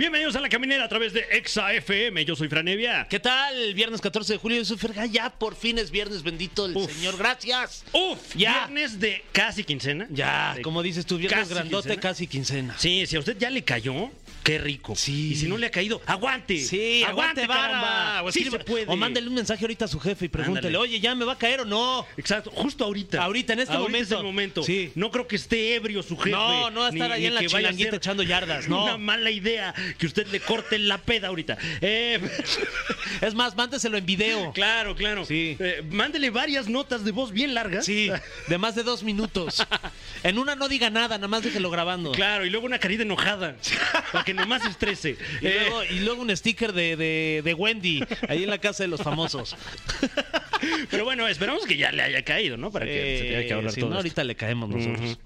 Bienvenidos a La Caminera a través de Exa FM. Yo soy Franevia. ¿Qué tal? Viernes 14 de julio, yo soy Fergay. Ya por fin es viernes, bendito el Uf. Señor. Gracias. Uf, Ya. viernes de casi quincena. Ya, De- como dices tú, viernes casi grandote, quincena. casi quincena. Sí, si a usted ya le cayó, qué rico. Sí. Y si no le ha caído, aguante. Sí, aguante, vara. O, sí se puede. o mándele un mensaje ahorita a su jefe y pregúntele, Ándale. oye, ¿ya me va a caer o no? Exacto, justo ahorita. Ahorita, en este Ahorita momento. es el momento. Sí. No creo que esté ebrio su jefe. No, no va a estar ni- ahí ni en la chilanguita echando yardas, no. Una mala idea que usted le corte la peda ahorita. Eh, Es más, mándeselo en video. claro, claro. Sí. Eh, mándele varias notas de voz bien largas. Sí, de más de dos minutos. En una no diga nada, nada más déjelo grabando. Claro, y luego una carita enojada. para que nomás se estrese. Y, Eh, luego, y luego un sticker de, de- de Wendy, ahí en la casa de los famosos. Pero bueno, esperamos que ya le haya caído, ¿no? Para que se tenga que hablar Eh, si todo no, esto. ahorita le caemos nosotros.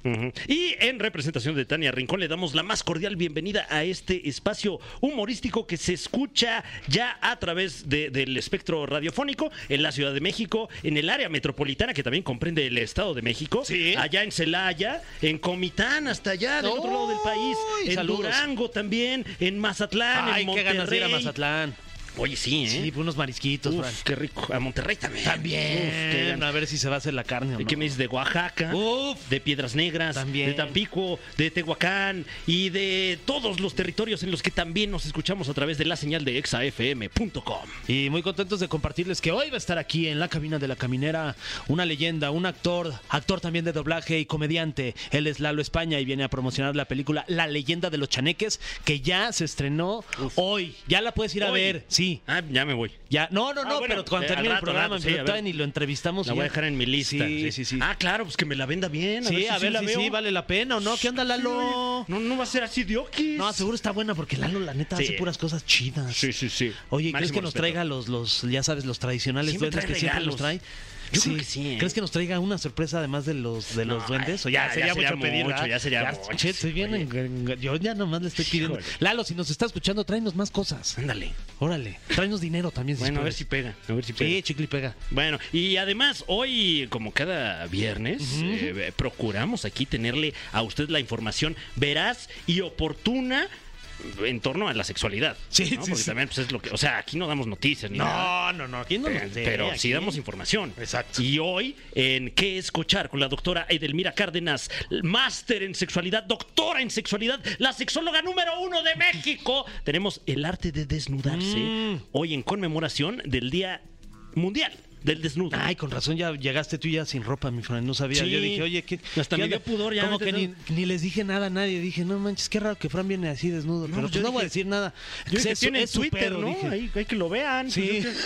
Y en representación de Tania Rincón le damos la más cordial bienvenida a este espacio humorístico que se escucha ya a través de- del espectro radiofónico en la Ciudad de México, en el área metropolitana que también comprende el Estado de México, Sí. allá en Celaya, en Comitán, hasta allá del otro lado del país, en saludos. Durango también, en Mazatlán, Ay, en qué Monterrey. ganas de ir a Mazatlán. Oye, sí, ¿eh? Sí, unos marisquitos, Fran. Uf, qué rico. A Monterrey también. También. Uf, a ver si se va a hacer la carne o ¿Y no. ¿Qué me dices de Oaxaca? Uf. De Piedras Negras, También. de Tampico, de Tehuacán y de todos los territorios en los que también nos escuchamos a través de la señal de exafm.com. Y muy contentos de compartirles que hoy va a estar aquí en la cabina de la caminera una leyenda, un actor, actor también de doblaje y comediante. Él es Lalo España y viene a promocionar la película La leyenda de los chaneques que ya se estrenó hoy. Ya la puedes ir a ver, sí. Ah, ya me voy. Ya, no, no, Ah, no, bueno, pero cuando eh, termine el rato, programa, rato, sí, a ver. ni lo entrevistamos. La y voy a dejar en mi lista. Sí, sí, sí. Ah, claro, pues que me la venda bien. A sí, ver si a sí ver la veo. sí vale la pena o no. ¿Qué onda, Lalo? No, no va a ser así de. No, seguro está buena porque Lalo, la neta, hace puras cosas chidas. Sí, sí, sí. Oye, ¿crees que nos traiga los, los, ya sabes, los tradicionales duendes que siempre nos trae? Yo creo que sí, ¿eh? ¿Crees que nos traiga una sorpresa además de los de los No, duendes? O ya- ya, ya sería sería mucho pedir, mucho, ya sería mucho, che, estoy sí, bien en- yo ya nomás le estoy pidiendo. Híjole. Lalo, si nos está escuchando, tráenos más cosas. Ándale. Órale, tráenos dinero también. Bueno, a ver si pega. A ver si pega. Sí, chicle pega. Bueno, y además hoy, como cada viernes, eh, procuramos aquí tenerle a usted la información veraz y oportuna en torno a la sexualidad. Sí, ¿no? sí, Porque sí. también pues, es lo que, o sea, aquí no damos noticias ni nada. No, no, no, aquí no Pero, nos pero aquí. sí damos información. Exacto. Y hoy, en ¿Qué escuchar? con la doctora Edelmira Cárdenas, máster en sexualidad, doctora en sexualidad, la sexóloga número uno de México, tenemos el arte de desnudarse. Mm. Hoy en conmemoración del Día Mundial del Desnudo. Ay, con razón, ya llegaste tú ya sin ropa, mi Fran. No sabía. Sí. Yo dije, oye, ¿qué? Hasta qué me dio pudor ya, Como que ni, les dije nada a nadie. Dije, no manches, qué raro que Fran viene así desnudo. pero yo pues no voy a decir nada. Yo dije, Es- su Twitter, ¿no? dije. Ahí, hay que lo vean. Sí. Pues,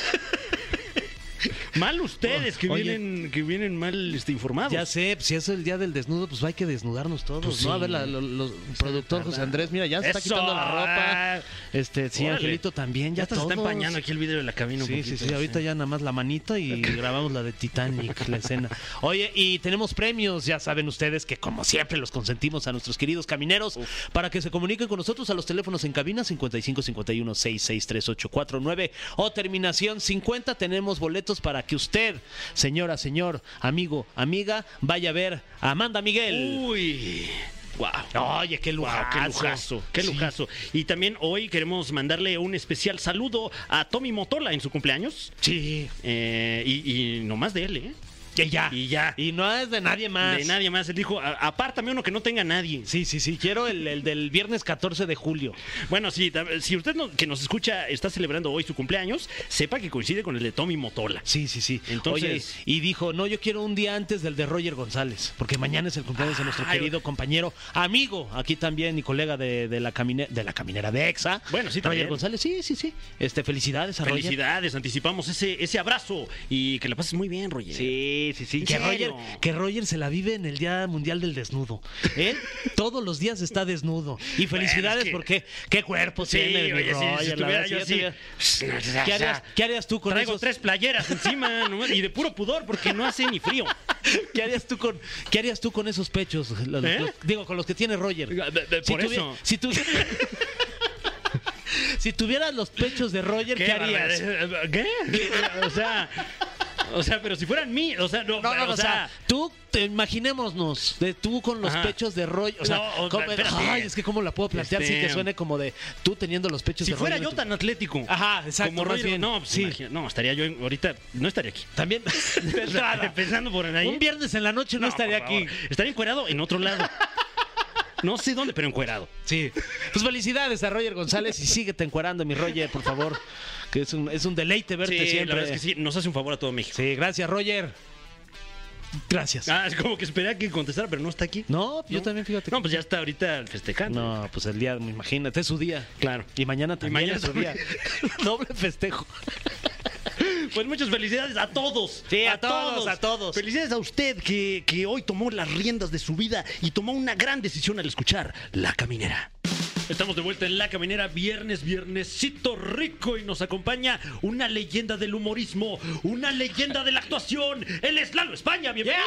Mal ustedes que Oye. vienen que vienen mal este, informados. Ya sé, si es el día del desnudo, pues hay que desnudarnos todos, Pues ¿no? A sí. ver, la, lo- los productor José Andrés, mira, ya se está Eso. quitando la ropa. Este, sí, Órale. Angelito también, ya, Ya hasta se está todos. empañando aquí el video de la cabina un Sí, sí, poquito, sí, ahorita ya nada más la manito y grabamos la de Titanic, la escena. Oye, y tenemos premios, ya saben ustedes que como siempre los consentimos a nuestros queridos camineros para que se comuniquen con nosotros a los teléfonos en cabina 55 51 66 3849 o terminación 50. Tenemos boletos para que usted, señora, señor, amigo, amiga, vaya a ver a Amanda Miguel. Uy. Wow. Oye, qué Wow, lujazo. qué lujazo, qué Sí. lujazo. Y también hoy queremos mandarle un especial saludo a Tommy Motola en su cumpleaños. Sí. Eh, y, y no más de él, ¿eh? Y ya. Y ya. Y no es de nadie más. De nadie más. Él dijo, "A- apártame uno que no tenga nadie. Sí, sí, sí. Quiero el, el del viernes 14 de julio. Bueno, sí, tam- si usted no- que nos escucha está celebrando hoy su cumpleaños, sepa que coincide con el de Tommy Motola. Sí, sí, sí. Entonces- Oye, y dijo, no, yo quiero un día antes del de Roger González, porque mañana es el cumpleaños de nuestro Ay, querido compañero, amigo, aquí también y colega de, de la, camine- de la caminera de EXA. Bueno, sí, Roger también. González, sí, sí, sí. Este, felicidades a Roger. Felicidades, anticipamos ese, ese abrazo y que la pases muy bien, Roger. Sí, Sí, sí, sí. ¿En Que Roger, serio? que Roger se la vive en el Día Mundial del Desnudo. Él todos los días está desnudo. Y felicidades que- porque qué cuerpo Sí, tiene mi oye, sí, Roger. si la estuviera verdad, yo sí, así, ya te- o ¿Qué harías, qué harías tú con Traigo esos tres playeras encima nomás, y de puro pudor porque no hace ni frío. ¿Qué harías tú con qué harías tú con esos pechos? Los- ¿Eh? los- digo, con los que tiene Roger. Por tuvi- eso. Si, tu- si tuvieras los pechos de Roger, ¿qué, harías? barbaridad. ¿Qué? O sea, o sea, pero si fueran mí, o sea, no, No, no, o o sea, tú, te, imaginémonos, de tú con los Ajá. pechos de Roger. O sea, No, o- ¿cómo- espérate. ay, es que cómo la puedo plantear sin Este- que suene como de tú teniendo los pechos si de fuera Roger. yo en tu- tan atlético. Ajá, exacto, Como bien. no, pues, Sí. imagina- no, estaría yo ahorita, no estaría aquí. También. Pensando por ahí. Un viernes en la noche no, estaría aquí. Estaría encuerado en otro lado. No sé dónde, pero encuerado. Sí. Pues felicidades a Roger González y síguete encuerando, mi Roger, por favor. Que es un, es un deleite verte Sí, siempre. la verdad es que sí, nos hace un favor a todo México. Sí, gracias, Roger. Gracias. Ah, es como que esperé a que contestara, pero no está aquí. No, yo también, fíjate. No, pues ya está ahorita festejando. No, pues el día, imagínate, es su día. Claro. Y mañana también mañana es su día. Doble festejo. Pues muchas felicidades a todos. Sí, a todos, a todos. Felicidades a usted que, que hoy tomó las riendas de su vida y tomó una gran decisión al escuchar La Caminera. Estamos de vuelta en La Caminera, viernes, viernesito rico y nos acompaña una leyenda del humorismo, una leyenda de la actuación. Él es Lalo España, bienvenido.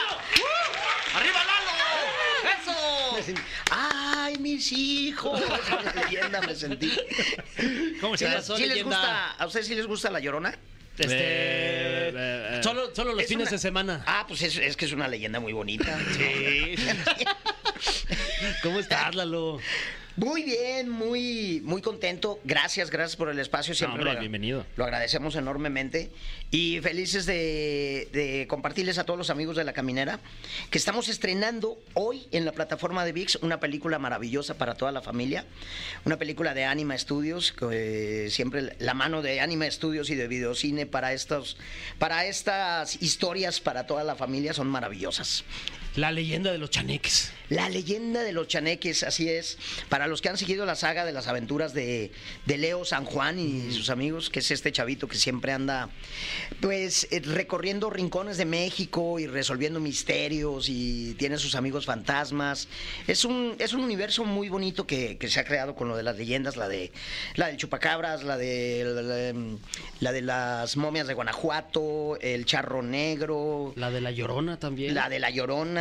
¡Arriba Lalo! ¡Eso! ¡Ay, mis hijos! Esa leyenda me sentí. ¿Cómo les gusta, ¿A ustedes sí les gusta la llorona? Este, Eh, eh, solo, solo los Es fines una- de semana. Ah, pues es, es que es una leyenda muy bonita. Sí. ¿Cómo estás, Lalo? Muy bien, muy, muy contento. Gracias, gracias por el espacio. Siempre hombre, lo, agra- bienvenido. Lo agradecemos enormemente. Y felices de, de compartirles a todos los amigos de La Caminera que estamos estrenando hoy en la plataforma de VIX una película maravillosa para toda la familia. Una película de Anima Studios, que, eh, siempre la mano de Anima Studios y de Videocine para, estos, para estas historias para toda la familia son maravillosas. La leyenda de los chaneques. La leyenda de los chaneques, así es. Para los que han seguido la saga de las aventuras de, de Leo San Juan y sus amigos, que es este chavito que siempre anda, pues, eh, recorriendo rincones de México y resolviendo misterios y tiene sus amigos fantasmas. Es un, es un universo muy bonito que, que se ha creado con lo de las leyendas, la de la del chupacabras, la de la, de- la de las momias de Guanajuato, el charro negro. La de la llorona también. La de la Llorona,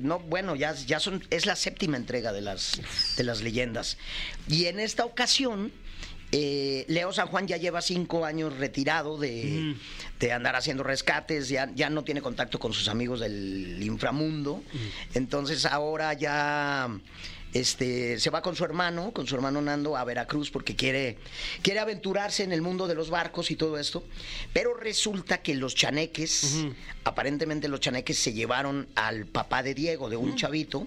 no, bueno, ya, ya son, es la séptima entrega de las, de las leyendas. Y en esta ocasión, eh, Leo San Juan ya lleva cinco años retirado de, de andar haciendo rescates, ya, ya no tiene contacto con sus amigos del inframundo. Entonces ahora ya este, se va con su hermano, con su hermano Nando, a Veracruz porque quiere, quiere aventurarse en el mundo de los barcos y todo esto. Pero resulta que los chaneques, aparentemente los chaneques se llevaron al papá de Diego, de un chavito,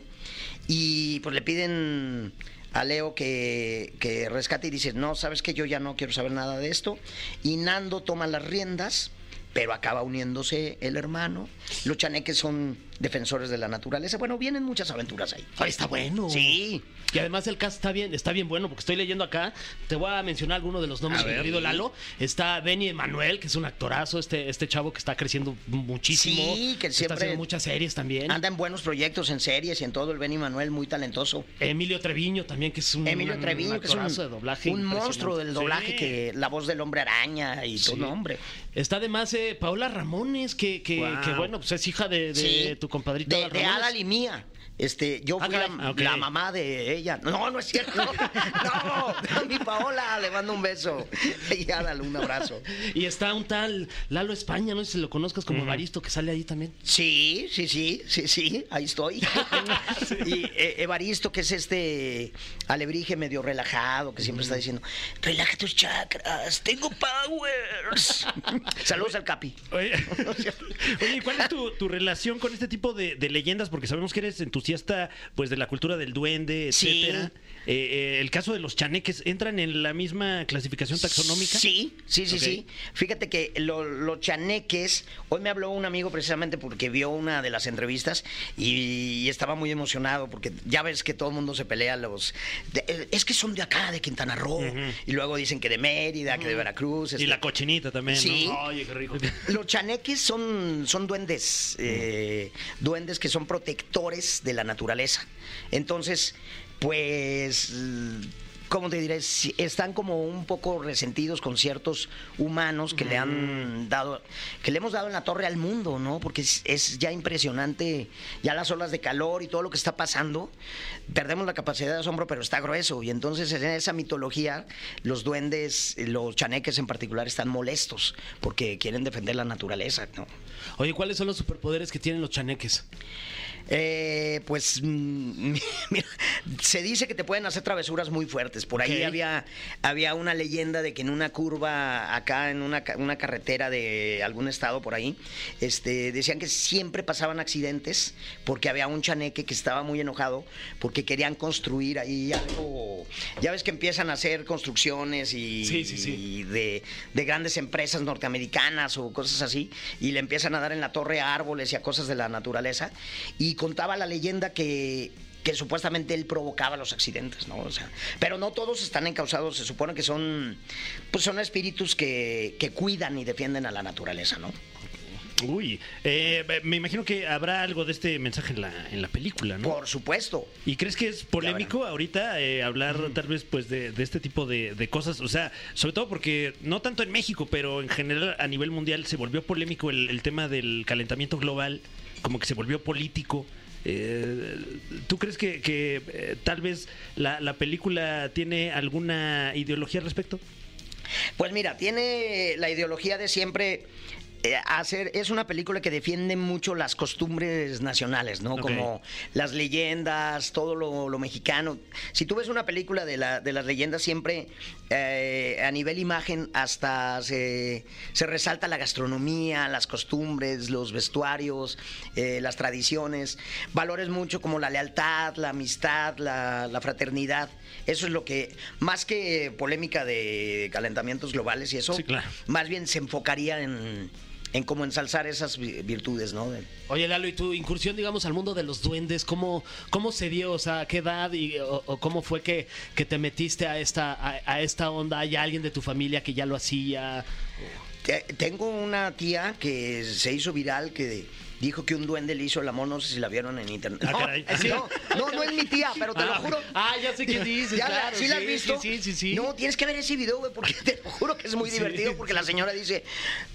y pues le piden a Leo que, que rescate y dice, no, sabes que yo ya no quiero saber nada de esto. Y Nando toma las riendas, pero acaba uniéndose el hermano. Los chaneques son defensores de la naturaleza. Bueno, vienen muchas aventuras ahí. Ay, está bueno. Sí. Y además el cast está bien, está bien bueno, porque estoy leyendo acá. Te voy a mencionar algunos de los nombres mi querido Lalo. Está Benny Emanuel, que es un actorazo, este, este chavo que está creciendo muchísimo. Sí, que Está siempre haciendo muchas series también. Anda en buenos proyectos, en series y en todo. El Benny Manuel, muy talentoso. Emilio Treviño también, que es un, Emilio un Treviño, que es un, actorazo de doblaje. un monstruo del doblaje, Sí. que la voz del hombre araña y todo, Sí. no, hombre. Está además eh, Paola Ramones, que, que, que, bueno, pues es hija de, de Sí. Tu compadrito. De, de. Adal y mía. Este, yo fui la, Ah, la mamá de ella. No, no es cierto. No, mi Paola, le mando un beso. Y Adal, un abrazo. Y está un tal Lalo España, no sé si lo conozcas como Evaristo, que sale ahí también. Sí, sí, sí, sí, sí, ahí estoy. Y eh, Evaristo, que es este alebrije medio relajado, que siempre está diciendo, relaja tus chakras, tengo powers. Saludos al Capi. Oye, Oye, ¿y ¿cuál es tu, tu relación con este tipo de, de leyendas? Porque sabemos que eres entusiasta entusiasta pues de la cultura del duende, etcétera. Eh, el caso de los chaneques, ¿entran en la misma clasificación taxonómica? Sí, sí, sí, sí. Fíjate que lo- los chaneques, hoy me habló un amigo precisamente porque vio una de las entrevistas y, y estaba muy emocionado porque ya ves que todo el mundo se pelea los... de- eh, es que son de acá, de Quintana Roo, y luego dicen que de Mérida, que de Veracruz. Y este, la cochinita también, Sí. ¿no? Oye, qué rico. Los chaneques son, son duendes, eh, duendes que son protectores de la naturaleza. Entonces, pues, ¿cómo te diré? Están como un poco resentidos con ciertos humanos que le han dado, que le hemos dado en la torre al mundo, ¿no? Porque es, es ya impresionante, ya las olas de calor y todo lo que está pasando. Perdemos la capacidad de asombro, pero está grueso. Y entonces en esa mitología, los duendes, los chaneques en particular, están molestos porque quieren defender la naturaleza, ¿no? Oye, ¿cuáles son los superpoderes que tienen los chaneques? Eh, pues mm, mira, se dice que te pueden hacer travesuras muy fuertes. Por ahí había, había una leyenda de que en una curva acá, en una, una carretera de algún estado por ahí, este, decían que siempre pasaban accidentes porque había un chaneque que estaba muy enojado porque querían construir ahí algo. Ya ves que empiezan a hacer construcciones y, Sí, sí, sí. y de, de grandes empresas norteamericanas o cosas así, y le empiezan a dar en la torre a árboles y a cosas de la naturaleza, y contaba la leyenda que que supuestamente él provocaba los accidentes, ¿no? O sea, pero no todos están encausados, se supone que son pues son espíritus que, que cuidan y defienden a la naturaleza, ¿no? Uy, eh, me imagino que habrá algo de este mensaje en la, en la película, ¿no? Por supuesto. ¿Y crees que es polémico ahorita eh, hablar tal vez pues de, de este tipo de, de cosas? O sea, sobre todo porque no tanto en México, pero en general a nivel mundial se volvió polémico el, el tema del calentamiento global, como que se volvió político. Eh, ¿Tú crees que, eh, tal vez la, la película tiene alguna ideología al respecto? Pues mira, tiene la ideología de siempre hacer, es una película que defiende mucho las costumbres nacionales, ¿no? Como las leyendas, todo lo, lo mexicano. Si tú ves una película de, la, de las leyendas, siempre eh, a nivel imagen hasta se, se resalta la gastronomía, las costumbres, los vestuarios, eh, las tradiciones, valores mucho como la lealtad, la amistad, la, la fraternidad. Eso es lo que, más que polémica de calentamientos globales y eso, Sí, claro. más bien se enfocaría en, en cómo ensalzar esas vi- virtudes, ¿no? Oye, Lalo, ¿y tu incursión, digamos, al mundo de los duendes, cómo, cómo se dio? O sea, ¿a qué edad y, o, o cómo fue que, que te metiste a esta, a, a esta onda? ¿Hay alguien de tu familia que ya lo hacía? Te- Tengo una tía que se hizo viral que dijo que un duende le hizo el amor, no sé si la vieron en internet. Ah, no, no, no, no es mi tía, pero te lo Ah, juro. Ah, ya sé quién dices, ¿Ya la- claro. ¿Sí la has visto? Sí, sí, sí. No, tienes que ver ese video, güey, porque te lo juro que es muy divertido, porque la señora dice,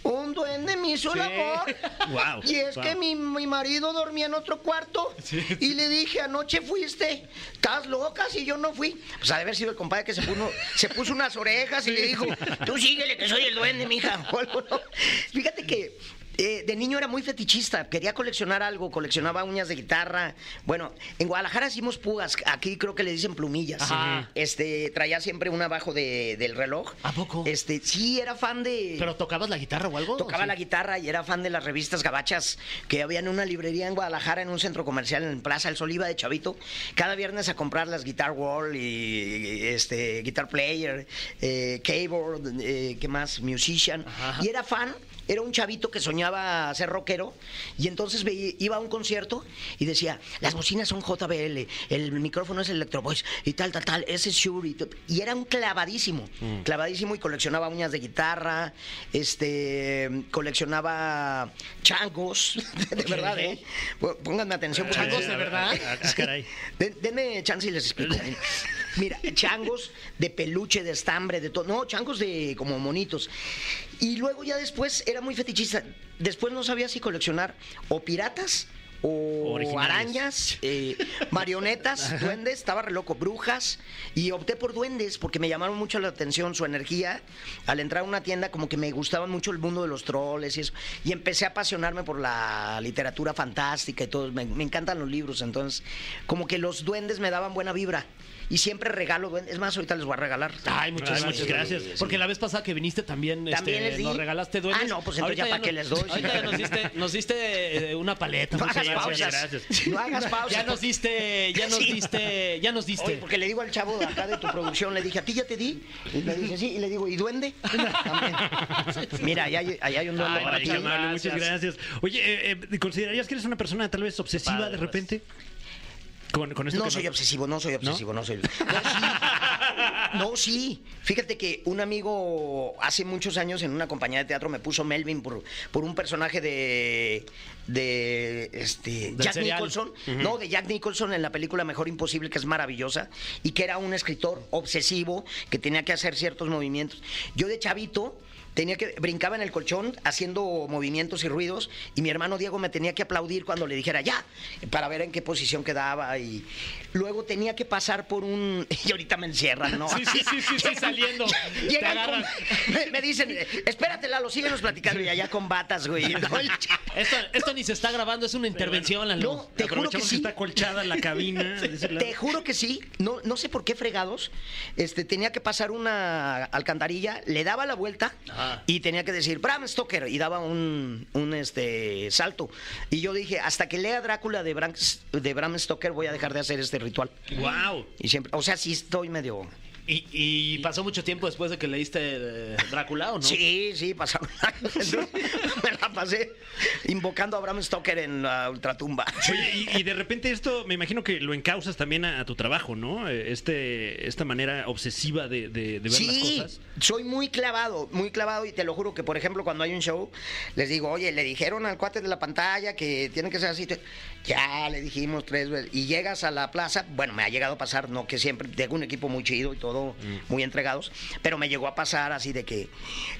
un duende me hizo el amor. Wow, Y es wow. que mi, mi marido dormía en otro cuarto. Y le dije, anoche fuiste. Estás loca si yo no fui. Pues ha de haber sido el compadre que se puso, se puso unas orejas y le dijo, tú síguele que soy el duende, mija. Fíjate que eh, de niño era muy fetichista, quería coleccionar algo, coleccionaba uñas de guitarra. Bueno, en Guadalajara hicimos púas, aquí creo que le dicen plumillas. Ajá. Este, traía siempre una abajo de- del reloj. ¿A poco? Este, sí, era fan de. ¿Pero tocabas la guitarra o algo? Tocaba Sí. la guitarra y era fan de las revistas gabachas que había en una librería en Guadalajara, en un centro comercial en Plaza El Sol, iba de chavito, cada viernes a comprar las Guitar Wall y, y, este Guitar Player, eh, Keyboard, eh, ¿qué más? Musician. Ajá. Y era fan. Era un chavito que soñaba ser rockero y entonces iba a un concierto y decía, las bocinas son JBL, el micrófono es Electro Voice y tal, tal, tal, ese es Shure y, era un clavadísimo, clavadísimo y coleccionaba uñas de guitarra, este, coleccionaba changos, de verdad, ¿eh? Pó- Pónganme atención. ¿Changos de verdad? Denme chance y les explico. Mira, changos de peluche, de estambre, de todo. No, changos de como monitos. Y luego ya después era muy fetichista. Después no sabía si coleccionar o piratas o Originales. arañas, eh, marionetas, duendes, estaba re loco, brujas. Y opté por duendes porque me llamaron mucho la atención su energía. Al entrar a una tienda, como que me gustaba mucho el mundo de los troles y eso. Y empecé a apasionarme por la literatura fantástica y todo. Me, me encantan los libros, entonces, como que los duendes me daban buena vibra. y siempre regalo duendes. Es más, ahorita les voy a regalar. Ay, muchas Ay, gracias. muchas gracias. Porque la vez pasada que viniste también, También este, les di. nos regalaste duendes. Ah, no, pues entonces ya para qué no- les doy. Ahorita ya nos diste, nos diste eh, una paleta. No muchas hagas gracias. Pausas. gracias. No hagas pausas. Ya nos diste, ya nos Sí. diste, ya nos diste. Oye, porque le digo al chavo de acá de tu producción, le dije, ¿a ti ya te di? Y me dice, sí, y le digo, ¿y duende? También. Mira, allá hay, allá hay un duende Ay, para ti. amable, muchas gracias. gracias. Oye, eh, eh, ¿considerarías que eres una persona tal vez obsesiva Padre, de repente? Con, con esto No que soy obsesivo, no soy obsesivo, no, soy. Sí. No, sí. Fíjate que un amigo hace muchos años en una compañía de teatro me puso Melvin por, por un personaje de. de. este. Jack serial. Nicholson. No, de Jack Nicholson en la película Mejor Imposible, que es maravillosa. Y que era un escritor obsesivo que tenía que hacer ciertos movimientos. Yo de chavito. Tenía que brincaba en el colchón haciendo movimientos y ruidos y mi hermano Diego me tenía que aplaudir cuando le dijera ya para ver en qué posición quedaba y luego tenía que pasar por un y ahorita me encierran, ¿no? Sí, sí, sí, sí, sí, saliendo. Te agarran. con- me, me dicen, espérate Lalo, síguenos platicando y allá con batas, güey. No, el- Esto, esto ni se está grabando, es una intervención, Lalo. No, te juro que sí. está colchada la cabina. Te juro que sí, no, no sé por qué fregados, este, tenía que pasar una alcantarilla, le daba la vuelta Ajá. y tenía que decir Bram Stoker y daba un, un este, salto. Y yo dije, hasta que lea Drácula de Bram, de Bram Stoker voy a dejar de hacer este ritual. Wow. Y siempre, o sea, sí estoy medio... ¿Y, y pasó mucho tiempo después de que leíste eh, Drácula o no? Sí, sí, pasaron años. Me la pasé invocando a Bram Stoker en la ultratumba. Oye, y, y de repente esto, me imagino que lo encausas también a, a tu trabajo, ¿no? Eh, Este, esta manera obsesiva de, de- de ver las Sí, cosas. soy muy clavado, muy clavado y te lo juro que, por ejemplo, cuando hay un show, les digo, oye, le dijeron al cuate de la pantalla que tiene que ser así. Ya le dijimos tres veces. Y llegas a la plaza, bueno, me ha llegado a pasar, no que siempre tengo un equipo muy chido y todo, muy entregados, pero me llegó a pasar así de que,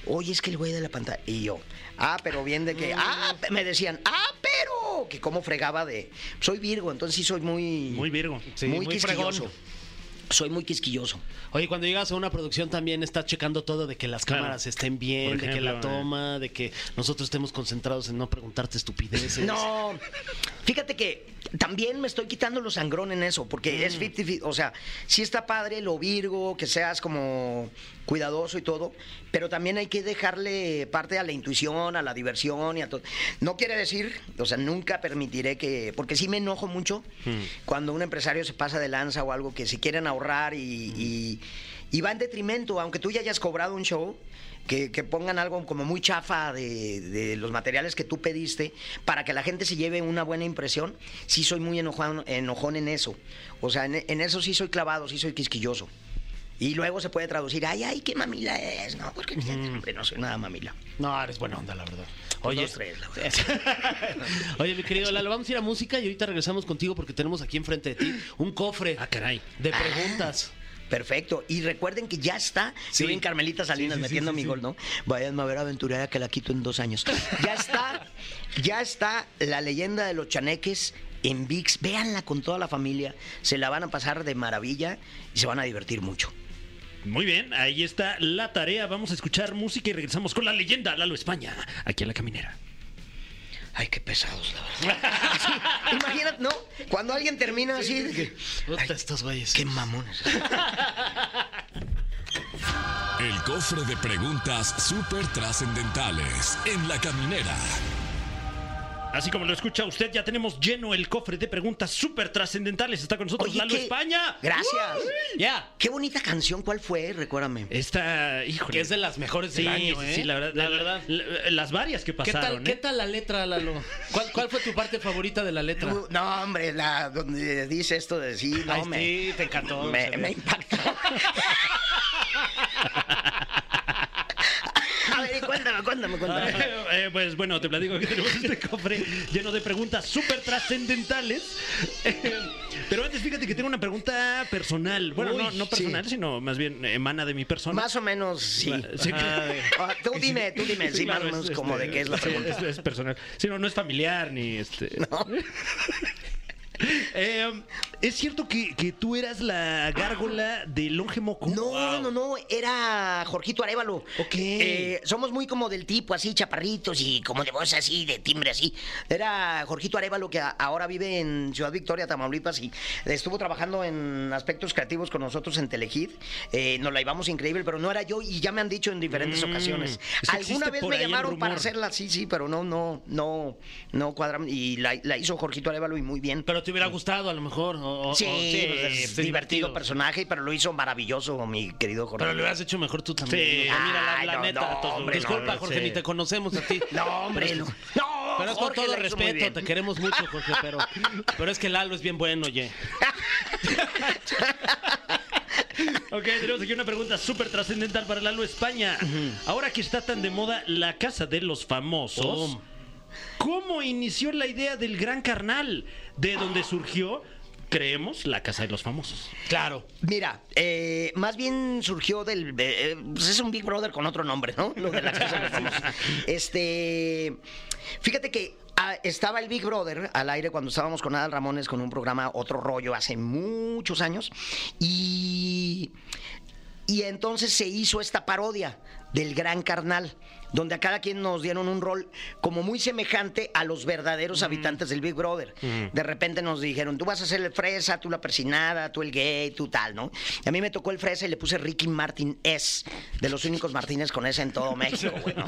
oye, es que el güey de la pantalla. Y yo, ah, pero bien de que, ah, me decían, ah, pero, que cómo fregaba de. Soy Virgo, entonces sí soy muy. Muy Virgo. Sí, muy, muy fregón. quisquilloso. Soy muy quisquilloso. Oye, cuando llegas a una producción también estás checando todo de que las Claro. cámaras estén bien, de que la eh. toma, de que nosotros estemos concentrados en no preguntarte estupideces. No, fíjate que también me estoy quitando los sangrón en eso, porque es 50 o sea, sí está padre lo virgo, que seas como cuidadoso y todo, pero también hay que dejarle parte a la intuición, a la diversión y a todo. No quiere decir, o sea, nunca permitiré que, porque sí me enojo mucho cuando un empresario se pasa de lanza o algo que si quieren ahorrar y, y- y va en detrimento, aunque tú ya hayas cobrado un show, que, que pongan algo como muy chafa de, de los materiales que tú pediste para que la gente se lleve una buena impresión, sí soy muy enojón, enojón en eso. O sea, en, en eso sí soy clavado, sí soy quisquilloso. Y luego se puede traducir, ay, ay, qué mamila es. No, porque hombre, no soy nada mamila. No, eres buena onda, la verdad. Oye, Oye, dos, tres, la verdad. Oye, mi querido Lalo, vamos a ir a música y ahorita regresamos contigo porque tenemos aquí enfrente de ti un cofre Ah, caray. de preguntas. Perfecto. Y recuerden que ya está. Sí. Sí. ven Carmelita Salinas Sí, sí, sí, metiendo mi gol, ¿no? Vayan a ver aventurera que la quito en dos años. Ya está. ya está la leyenda de los chaneques en VIX. Véanla con toda la familia. Se la van a pasar de maravilla y se van a divertir mucho. Muy bien, ahí está la tarea. Vamos a escuchar música y regresamos con la leyenda Lalo España, aquí en la caminera. Ay, qué pesados, la verdad. Sí, Imagínate, ¿no? Cuando alguien termina así, de que, ay, estos güeyes. qué mamones. El cofre de preguntas súper trascendentales en la caminera. Así como lo escucha usted, ya tenemos lleno el cofre de preguntas súper trascendentales. Está con nosotros Oye, Lalo qué- España. Gracias. Ya. Qué bonita canción. ¿Cuál fue? Recuérdame. Esta, híjole. Que es de las mejores del Sí, año, sí, ¿eh? sí, la verdad. La verdad. la- las varias que ¿Qué pasaron. tal, ¿Qué ¿eh? tal la letra, Lalo? ¿Cuál, cuál fue tu parte favorita de la letra? Uh, No, hombre, la, donde dice esto de sí, no, Ay, me, sí, te encantó. me, me impactó. cuéntame, cuéntame, cuéntame. Eh, pues bueno, te platico que tenemos este cofre lleno de preguntas súper trascendentales. Eh, pero antes, fíjate que tengo una pregunta personal. Bueno, Uy, no, no personal, sino más bien emana de mi persona. Más o menos, sí. Sí, Ah, tú dime, tú dime, sí, más o menos como este, de qué es la pregunta. es, es personal. Sí, no, no es familiar ni este. Eh, ¿Es cierto que, que tú eras la gárgola de Longe Moco? No, no, no, era Jorgito Arevalo. Ok. Eh, somos muy como del tipo así, chaparritos y como de voz así, de timbre así. Era Jorgito Arevalo que a- ahora vive en Ciudad Victoria, Tamaulipas y estuvo trabajando en aspectos creativos con nosotros en Telehit. Eh, nos la llevamos increíble, pero no era yo y ya me han dicho en diferentes Mm, ocasiones. Alguna vez me llamaron para hacerla, sí, sí, pero no, no, no, no cuadramos. Y la, la hizo Jorgito Arevalo y muy bien. Pero te hubiera gustado a lo mejor. o- o- Sí, o- pues, es divertido personaje, pero lo hizo maravilloso, mi querido Jorge. Pero lo hubieras hecho mejor tú también. Sí. Mira, la, la no, neta. no, to- hombre, disculpa, no, Jorge, sí. ni te conocemos a ti. No, hombre, no. No, Pero es con todo respeto, te queremos mucho, Jorge, pero, pero es que Lalo es bien bueno, oye. Ok, tenemos aquí una pregunta súper trascendental para Lalo España. Ahora que está tan de moda la casa de los famosos, Pum. ¿Cómo inició la idea del gran carnal? De donde surgió, creemos, la casa de los famosos. Claro. Mira, eh, más bien surgió del. eh, pues es un Big Brother con otro nombre, ¿no? Lo de la casa de los famosos. Este. Fíjate que ah, estaba el Big Brother al aire cuando estábamos con Adal Ramones con un programa Otro Rollo hace muchos años. Y. Y entonces se hizo esta parodia del Gran Carnal, donde a cada quien nos dieron un rol como muy semejante a los verdaderos habitantes del Big Brother. De repente nos dijeron, tú vas a ser el fresa, tú la persinada, tú el gay, tú tal, ¿no? Y a mí me tocó el fresa y le puse Ricky Martin S, de los únicos Martínez con S en todo México, güey, ¿no?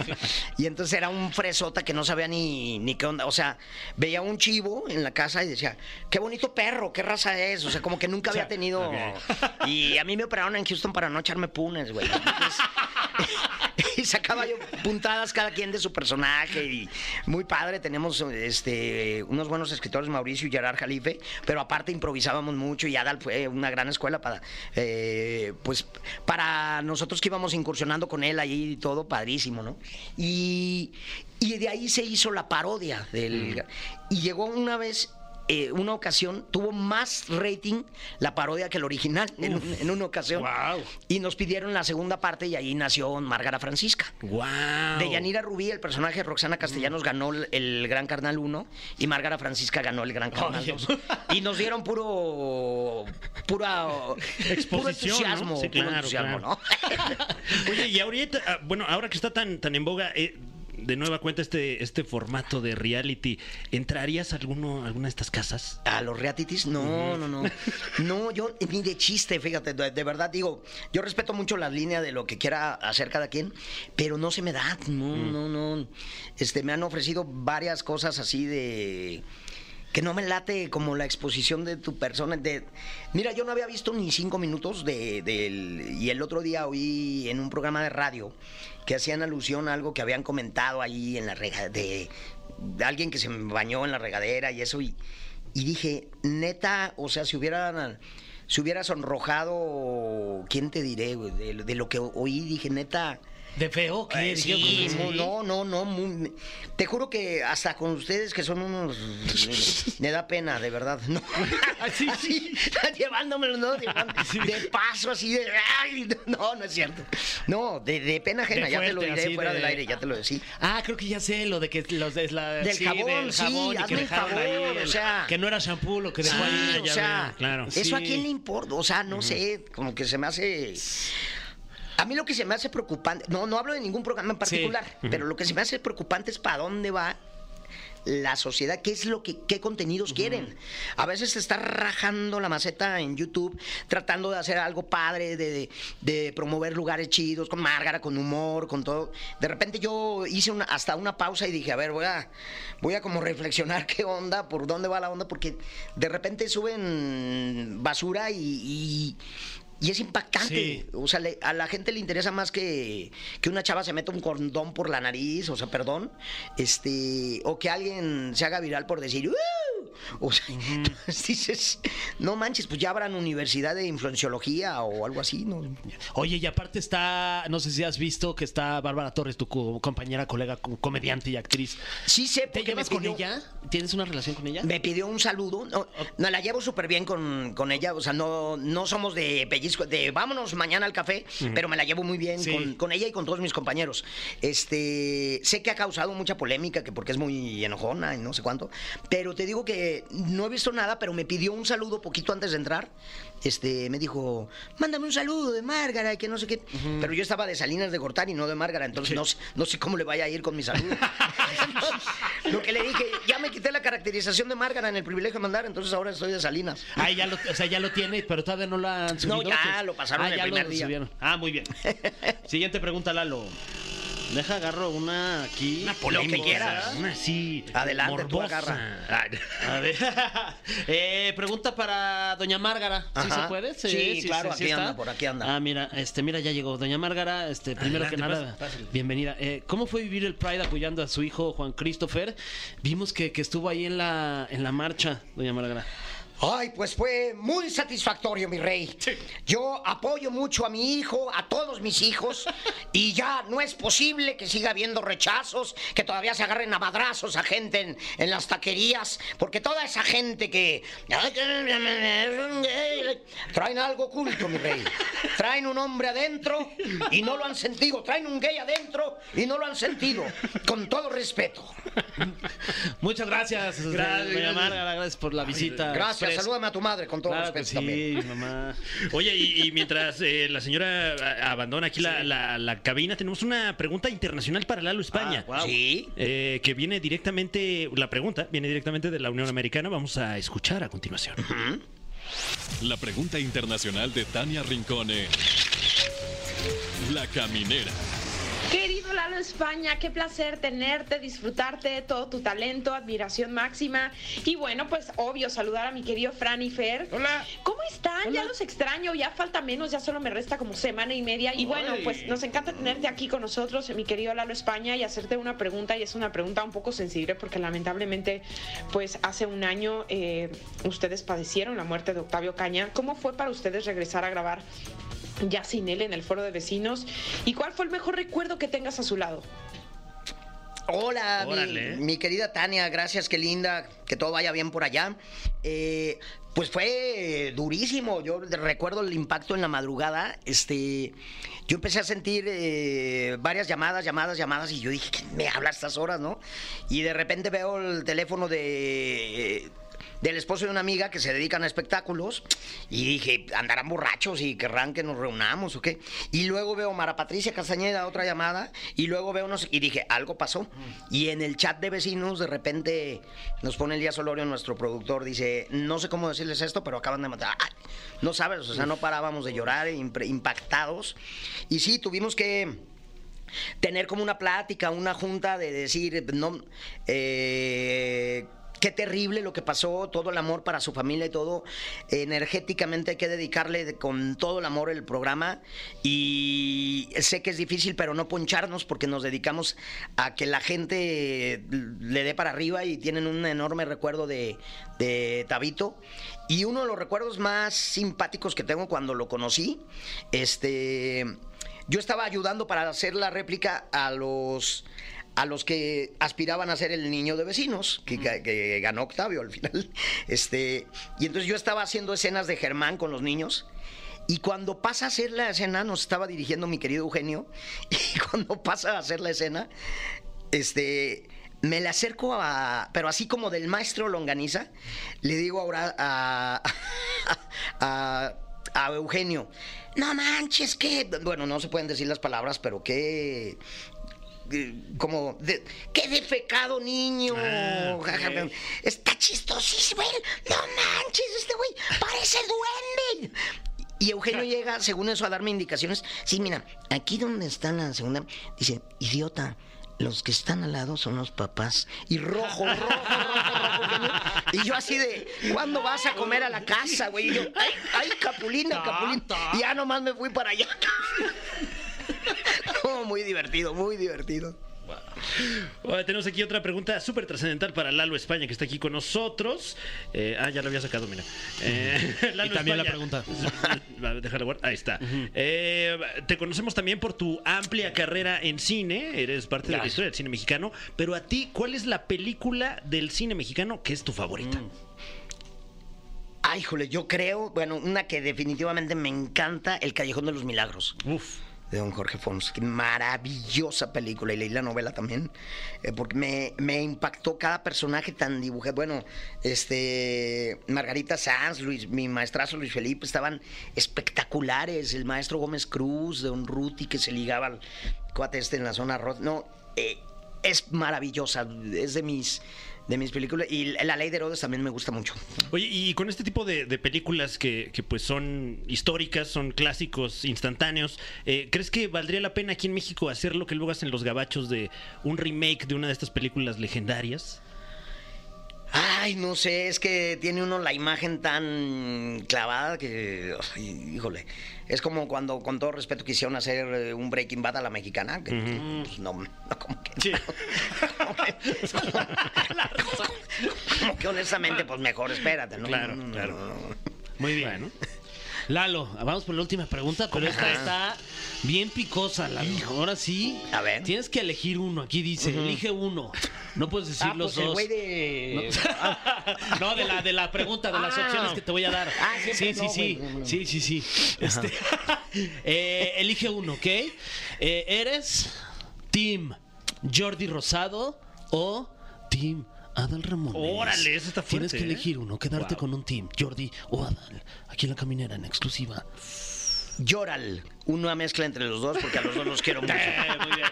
Y entonces era un fresota que no sabía ni, ni qué onda, o sea, veía un chivo en la casa y decía, qué bonito perro, qué raza es, o sea, como que nunca había tenido... Y a mí me operaron en Houston para no echarme punes, güey. Entonces, y sacaba yo puntadas cada quien de su personaje y muy padre. Tenemos este unos buenos escritores Mauricio y Gerard Jalife pero aparte improvisábamos mucho y Adal fue una gran escuela para eh, pues para nosotros que íbamos incursionando con él ahí y todo padrísimo no y y de ahí se hizo la parodia del y llegó una vez eh, una ocasión tuvo más rating la parodia que el original en, un- en una ocasión y nos pidieron la segunda parte y ahí nació Márgara Francisca. ¡Wow! De Yanira Rubí, el personaje de Roxana Castellanos ganó el, Gran Carnal 1 y Márgara Francisca ganó el Gran Carnal Oye. 2. Y nos dieron puro pura Exposición, puro entusiasmo, ¿no? Sí, puro entusiasmo, claro. ¿no? Oye, y ahorita, ah, bueno, ahora que está tan, tan en boga, eh, de nueva cuenta este, este formato de reality, ¿entrarías a alguno, alguna de estas casas? A los realities, no, no, no. No, yo ni de chiste, fíjate, de, de verdad digo, yo respeto mucho la línea de lo que quiera hacer cada quien, pero no se me da, no, no, no. Este, me han ofrecido varias cosas así de que no me late como la exposición de tu persona. De, mira, yo no había visto ni cinco minutos de, del- y el otro día oí en un programa de radio que hacían alusión a algo que habían comentado ahí en la rega de, de alguien que se bañó en la regadera y eso y, dije, neta, o sea, si hubieran si hubiera sonrojado, ¿quién te diré? De, de lo que oí, dije, neta, ¿De feo? ¿Qué? eh, ¿Qué sí, no, no, no. muy- te juro que hasta con ustedes que son unos. me da pena, de verdad. No. Así, Así, llevándomelo, ¿no? De paso, así de. ay, no, no es cierto. No, de, de pena ajena, De ya te lo diré fuera de- del aire, ya te lo decía. Ah, creo que ya sé lo de que los de la, Del sí, jabón, del sí, jabón que hazme el favor, ahí o sea. que no era shampoo lo que dejó Sí, ahí. o sea, claro. eso a Sí. quién le importa, o sea, no sé, como que se me hace. A mí lo que se me hace preocupante, no, no hablo de ningún programa en particular, pero lo que se me hace preocupante es para dónde va la sociedad, qué es lo que, qué contenidos quieren. A veces se está rajando la maceta en YouTube, tratando de hacer algo padre, de, de- de promover lugares chidos, con márgara, con humor, con todo. De repente yo hice una, hasta una pausa y dije, a ver, voy a, voy a como reflexionar qué onda, por dónde va la onda, porque de repente suben basura y- y y es impactante. Sí. O sea, le- a la gente le interesa más que, que una chava se meta un condón por la nariz, o sea, perdón, este, o que alguien se haga viral por decir, "Uh", O sea, entonces dices, no manches, pues ya habrán universidad de influenciología o algo así, ¿no? Oye, y aparte está, no sé si has visto que está Bárbara Torres, tu co- compañera, colega, co- comediante y actriz. Sí sé, ¿Te llevas con ella? ¿Tienes una relación con ella? Me pidió un saludo. No, no, la llevo súper bien con, con ella. O sea, no, no somos de pellizco, de vámonos mañana al café, pero me la llevo muy bien Sí. con, con ella y con todos mis compañeros. Este, sé que ha causado mucha polémica, que porque es muy enojona y no sé cuánto. Pero te digo que Eh, no he visto nada, pero me pidió un saludo poquito antes de entrar. Este, me dijo, mándame un saludo de Márgara y que no sé qué. Pero yo estaba de Salinas de Gortari, no de Márgara, entonces no, sé- no sé cómo le vaya a ir con mi saludo. Lo que le dije, ya me quité la caracterización de Márgara en el privilegio de mandar, entonces ahora estoy de Salinas. Ah, ya lo, o sea, ya lo tiene, pero todavía no lo han subido. ya lo pasaron ah, el primer día. subieron. Ah, muy bien. Siguiente pregunta, Lalo. Deja, agarro una aquí. Una Lo que quieras. Una así. Adelante, tú agarra. A ver. Eh, pregunta para doña Márgara. ¿Sí Ajá. se puede? Sí, claro, aquí está? por aquí anda. Ah, mira, este, mira, ya llegó. Doña Márgara, este, primero Adelante, que nada, pásale. bienvenida. Eh, ¿Cómo fue vivir el Pride apoyando a su hijo Juan Christopher? Vimos que, que estuvo ahí en la, en la marcha, doña Márgara. Ay, pues fue muy satisfactorio, mi rey. Yo apoyo mucho a mi hijo, a todos mis hijos, y ya no es posible que siga habiendo rechazos, que todavía se agarren a madrazos a gente en, en las taquerías, porque toda esa gente que... Traen algo oculto, mi rey. Traen un hombre adentro y no lo han sentido. Traen un gay adentro y no lo han sentido. Con todo respeto. Muchas gracias, Gracias, gracias. Gracias por la visita. Gracias, express. salúdame a tu madre con todo Claro respeto sí, también. mamá. Oye, y, y mientras eh, la señora a- abandona aquí la, la- la cabina, tenemos una pregunta internacional para Lalo España. Ah, guau. Sí. Eh, que viene directamente, la pregunta viene directamente de la Unión Americana. Vamos a escuchar a continuación. La pregunta internacional de Tania Rincone. La caminera. Querido Lalo España, qué placer tenerte, disfrutarte todo tu talento, admiración máxima. Y bueno, pues obvio, saludar a mi querido Fran y Fer. Hola. ¿Cómo están? Ya los extraño, ya falta menos, ya solo me resta como semana y media. Y bueno, Ay. pues nos encanta tenerte aquí con nosotros, mi querido Lalo España, y hacerte una pregunta. Y es una pregunta un poco sensible porque lamentablemente, pues hace un año eh, ustedes padecieron la muerte de Octavio Caña. ¿Cómo fue para ustedes regresar a grabar? Ya sin él en el foro de vecinos. ¿Y cuál fue el mejor recuerdo que tengas a su lado? Hola, mi, querida Tania, gracias, qué linda, que todo vaya bien por allá. Eh, pues fue durísimo, yo recuerdo el impacto en la madrugada, este, yo empecé a sentir eh, varias llamadas, llamadas, llamadas, y yo dije, ¿quién me habla a estas horas, no? Y de repente veo el teléfono de del esposo de una amiga que se dedican a espectáculos y dije, andarán borrachos y querrán que nos reunamos o qué. Y luego veo Mara Patricia Castañeda, otra llamada, y luego veo unos, y dije, algo pasó. Y en el chat de vecinos, de repente nos pone Elías Solorio, nuestro productor, dice, no sé cómo decirles esto, pero acaban de matar. Ay, no sabes, o sea, no parábamos de llorar, impactados. Y sí, tuvimos que tener como una plática, una junta de decir, no, eh, qué terrible lo que pasó, todo el amor para su familia y todo. Energéticamente hay que dedicarle de- con todo el amor el programa y sé que es difícil, pero no poncharnos porque nos dedicamos a que la gente le dé para arriba y tienen un enorme recuerdo de, de Tabito. Y uno de los recuerdos más simpáticos que tengo cuando lo conocí, este, yo estaba ayudando para hacer la réplica a los a los que aspiraban a ser el niño de vecinos, que, que- que ganó Octavio al final. Este, y entonces yo estaba haciendo escenas de Germán con los niños. Y cuando pasa a hacer la escena, nos estaba dirigiendo mi querido Eugenio. Y cuando pasa a hacer la escena, este, me le acerco a, pero así como del maestro Longaniza, le digo ahora a, a, a Eugenio, no manches, que, bueno, no se pueden decir las palabras, pero eh, como de, qué defecado niño Ah, ok. Ja, ja, ja. está chistosísimo no manches este güey parece duende y Eugenio llega según eso a darme indicaciones sí mira aquí donde está la segunda dice idiota los que están al lado son los papás. Y rojo, rojo, rojo, rojo. Y yo así de, ¿cuándo vas a comer a la casa, güey? Y yo, ay, ay, Capulina, Capulina. Y ya nomás me fui para allá. Muy divertido, muy divertido. Oye, tenemos aquí otra pregunta súper trascendental para Lalo España, que está aquí con nosotros. Eh, ah, ya lo había sacado, mira. Eh, Lalo Y también la España. pregunta. Va, Déjala guardar. Ahí está. Eh, te conocemos también por tu amplia carrera en cine. Eres parte de la historia del cine mexicano. Pero a ti, ¿cuál es la película del cine mexicano que es tu favorita? Ay, híjole, yo creo, bueno, una que definitivamente me encanta, El Callejón de los Milagros. Uf. De don Jorge Fons. Qué Maravillosa película. Y leí la novela también. eh, porque me, me impactó cada personaje tan dibujado. Bueno, este Margarita Sanz, Luis, mi maestrazo Luis Felipe, estaban espectaculares. El maestro Gómez Cruz, de don Ruti, que se ligaba al cuate este en la zona roja. No, eh, es maravillosa. Es de mis, de mis películas. Y La Ley de Herodes también me gusta mucho. Oye, y con este tipo de, películas que, que, pues son históricas, son clásicos instantáneos, eh, ¿crees que valdría la pena aquí en México hacer lo que luego hacen los gabachos de un remake de una de estas películas legendarias? Ay, no sé, es que tiene uno la imagen tan clavada que, ay, híjole, es como cuando, con todo respeto, quisieron hacer eh, un Breaking Bad a la mexicana. Que, pues, no, no, como que, Sí. como que, como que honestamente, pues mejor espérate, ¿no? Claro, no, claro. Muy bien. Bueno. Lalo, vamos por la última pregunta, pero esta está bien picosa, Lalo. Ahora sí. A ver. Tienes que elegir uno. Aquí dice, elige uno. No puedes decir Ah, los pues el dos. güey de... No, de la, de la pregunta, de las Ah. opciones que te voy a dar. Ah, sí, siempre sí, no, sí. güey. Sí, sí, sí. Este, eh, elige uno, ¿ok? Eh, ¿Eres Team Jordi Rosado o Team Adal Ramón? Órale, eso está Tienes fuerte, que ¿eh? elegir uno, quedarte Wow. con un Team, Jordi o Adal. Aquí en la caminera, en exclusiva. Lloral, una mezcla entre los dos porque a los dos los quiero mucho. Eh, muy bien.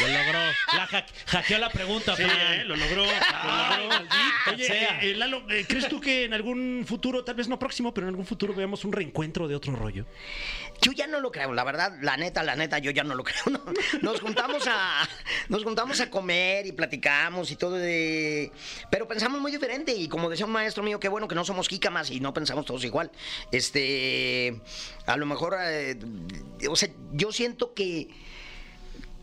Lo logró. La hack- hackeó la pregunta, Sí, eh, lo logró. Lo Oye, sea. eh, eh, Lalo, eh, ¿crees tú que en algún futuro, tal vez no próximo, pero en algún futuro veamos un reencuentro de otro rollo? Yo ya no lo creo, la verdad, la neta, la neta, yo ya no lo creo. no. Nos juntamos a nos juntamos a comer y platicamos y todo de pero pensamos muy diferente y como decía un maestro mío, qué bueno que no somos jícamas y no pensamos todos igual. Este, a lo mejor eh, o sea, yo siento que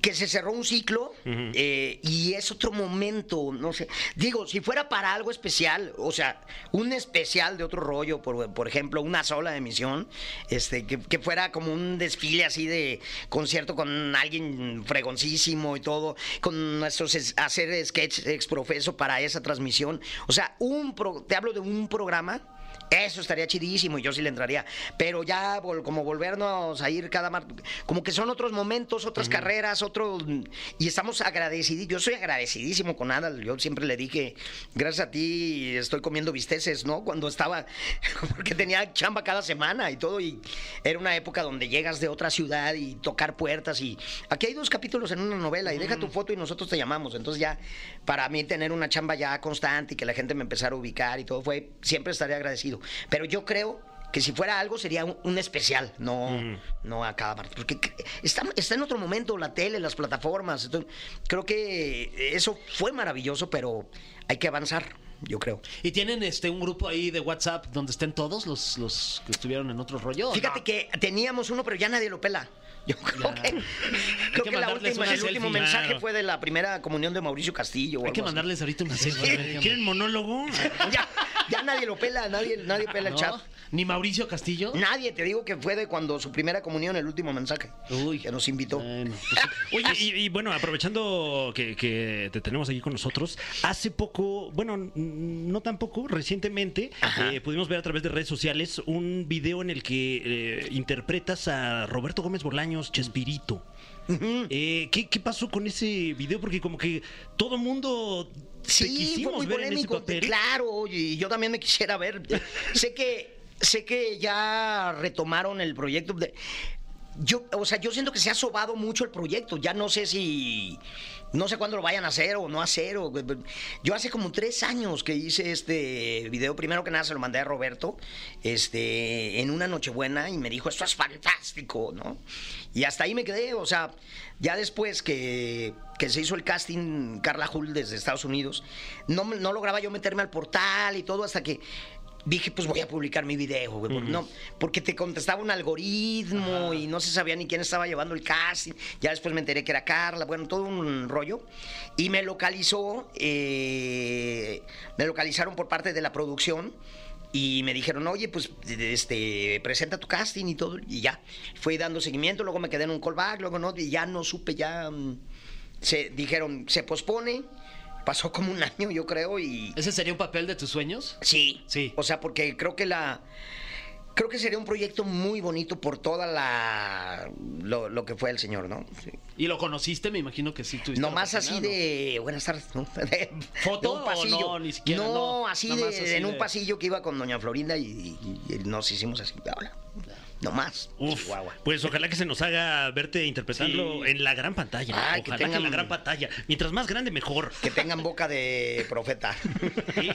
que se cerró un ciclo eh, y es otro momento, no sé. Digo, si fuera para algo especial, o sea, un especial de otro rollo, por, por ejemplo, una sola emisión, este, que, que fuera como un desfile así de concierto con alguien fregoncísimo y todo, con nuestros es- hacer sketch exprofeso para esa transmisión. O sea, un pro- te hablo de un programa. Eso estaría chidísimo y yo sí le entraría. Pero ya vol- como volvernos a ir cada mar... Como que son otros momentos, otras carreras, otro... Y estamos agradecidos. Yo soy agradecidísimo con Adal. Yo siempre le dije, gracias a ti estoy comiendo bisteces, ¿no? Cuando estaba... Porque tenía chamba cada semana y todo. Y era una época donde llegas de otra ciudad y tocar puertas. Y aquí hay dos capítulos en una novela y deja tu foto y nosotros te llamamos. Entonces ya, para mí tener una chamba ya constante y que la gente me empezara a ubicar y todo fue... Siempre estaré agradecido. Pero yo creo que si fuera algo sería un, un especial, no, no a cada parte. Porque está, está en otro momento la tele, las plataformas. entonces, creo que eso fue maravilloso, pero hay que avanzar, yo creo. ¿Y tienen este un grupo ahí de WhatsApp donde estén todos los, los que estuvieron en otro rollo? Fíjate no? que teníamos uno, pero ya nadie lo pela. Yo creo Ya. que, Hay creo que que, la última- el último mensaje Claro. fue de la primera comunión de Mauricio Castillo. o Hay que así. mandarles ahorita una selfie. ¿Quieren monólogo? Ya, ya nadie lo pela, nadie, nadie pela el chat. ¿Ni Mauricio Castillo? Nadie, te digo que fue de cuando su primera comunión, el último mensaje. Uy. Que nos invitó. Bueno, pues, Oye, y, y bueno, aprovechando que, que te tenemos aquí con nosotros, hace poco, bueno, no tan poco, recientemente eh, pudimos ver a través de redes sociales un video en el que eh, interpretas a Roberto Gómez Bolaños, Chespirito. Eh, ¿qué, qué pasó con ese video? Porque como que todo mundo Sí, fue muy ver polémico. Claro, y yo también me quisiera ver. sé que sé que ya retomaron el proyecto. de- yo, o sea, yo siento que se ha sobado mucho el proyecto. Ya no sé si. No sé cuándo lo vayan a hacer o no hacer. o- yo hace como tres años que hice este video. Primero que nada se lo mandé a Roberto este, en una Nochebuena y me dijo, esto es fantástico, ¿no? Y hasta ahí me quedé. O sea, ya después que, que se hizo el casting Carla Hull desde Estados Unidos, no, no lograba yo meterme al portal y todo hasta que dije, pues voy a publicar mi video, güey, porque, no, porque te contestaba un algoritmo y no se sabía ni quién estaba llevando el casting. Ya después me enteré que era Carla, bueno, todo un rollo. Y me localizó, eh, me localizaron por parte de la producción. Y me dijeron, oye, pues este, presenta tu casting y todo. Y ya, fui dando seguimiento, luego me quedé en un callback, luego no, y ya no supe, ya mm, se dijeron, se pospone. Pasó como un año, yo creo, y ¿Ese sería un papel de tus sueños? Sí. Sí. O sea, porque creo que la. creo que sería un proyecto muy bonito por toda la lo, lo que fue el señor, ¿no? Sí. Y lo conociste, me imagino que sí. tuviste No la más así de buenas tardes, ¿no? De, ¿Foto de un o pasillo. no? Ni siquiera, No, no. así de, así en un pasillo que iba con Doña Florinda y, y- y nos hicimos así. Hola. No más. Uf, Chihuahua. pues ojalá que se nos haga verte interpretarlo Sí. en la gran pantalla. Ay, que ojalá que, en la gran pantalla. Mientras más grande, mejor. Que tengan boca de profeta.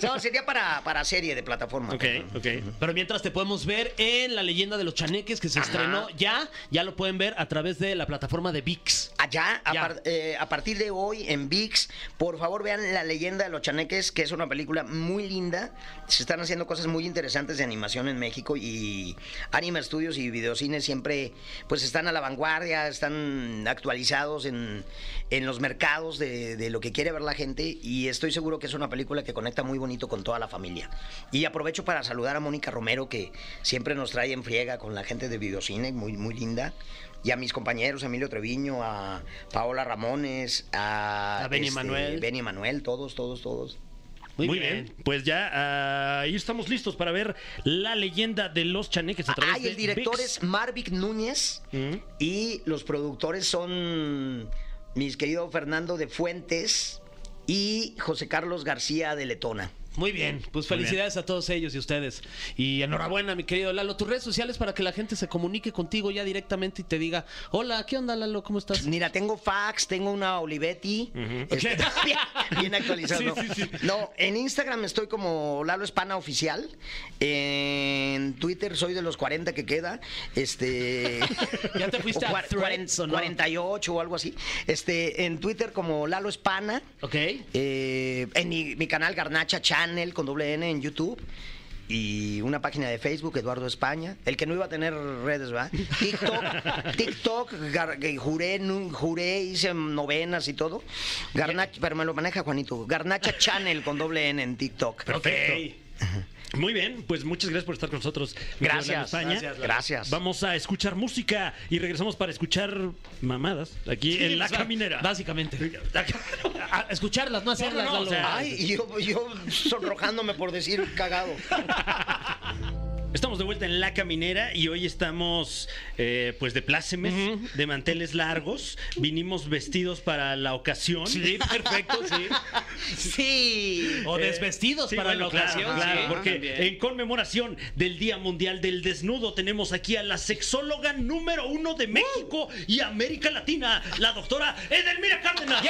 No, sería para, para serie de plataforma. Ok, ok. Pero mientras te podemos ver en La leyenda de los chaneques que se Ajá. estrenó ya, ya lo pueden ver a través de la plataforma de VIX. Allá, a, Ya. par- eh, a partir de hoy en VIX, por favor vean La leyenda de los chaneques, que es una película muy linda. Se están haciendo cosas muy interesantes de animación en México y Anima Studios y Videocines siempre pues están a la vanguardia, están actualizados en, en los mercados de, de lo que quiere ver la gente y estoy seguro que es una película que conecta muy bonito con toda la familia. Y aprovecho para saludar a Mónica Romero, que siempre nos trae en friega con la gente de Videocine, muy, muy linda. Y a mis compañeros, Emilio Treviño, a Paola Ramones, a, A Benny Manuel. Benny Manuel, todos, todos, todos. Muy, bien. Pues ya ah, ahí estamos listos para ver la leyenda de los chaneques a través Ah, y de el director ViX. es Marvic Núñez Mm. y los productores son mis queridos Fernando de Fuentes y José Carlos García de Letona. Muy bien, pues Muy felicidades a todos ellos y ustedes. Y enhorabuena, mi querido Lalo. Tus redes sociales para que la gente se comunique contigo ya directamente y te diga, hola, ¿qué onda, Lalo? ¿Cómo estás? Mira, tengo fax, tengo una Olivetti. Este, bien, bien actualizado. Sí, ¿no? sí, sí. No, en Instagram estoy como Lalo Espana Oficial. En Twitter soy de los 40 que queda. Este. ¿Ya te fuiste o a cua- Threads o no? 48 o algo así. Este, en Twitter como Lalo Espana. ¿Ok? Eh, en mi, mi canal Garnacha Channel con doble N en YouTube. Y una página de Facebook, Eduardo España. El que no iba a tener redes, ¿verdad? TikTok, TikTok, gar- juré, hice novenas y todo. Garnacha, pero me lo maneja Juanito. Garnacha Channel con doble N en TikTok. Perfecto. Muy bien, pues muchas gracias por estar con nosotros. Gracias, España. gracias. Gracias. Vamos a escuchar música y regresamos para escuchar mamadas aquí en La Caminera. Básicamente. A escucharlas, no hacerlas, No, no, no, Lalo. o sea, Ay, y yo, yo sonrojándome por decir cagado. Estamos de vuelta en La Caminera y hoy estamos eh, pues de plácemes, de manteles largos. Vinimos vestidos para la ocasión. Sí, perfecto, sí. Sí. O desvestidos Sí, para bueno, la claro, ocasión. claro, sí, porque también. en conmemoración del Día Mundial del Desnudo tenemos aquí a la sexóloga número uno de México y América Latina, la doctora Edelmira Cárdenas.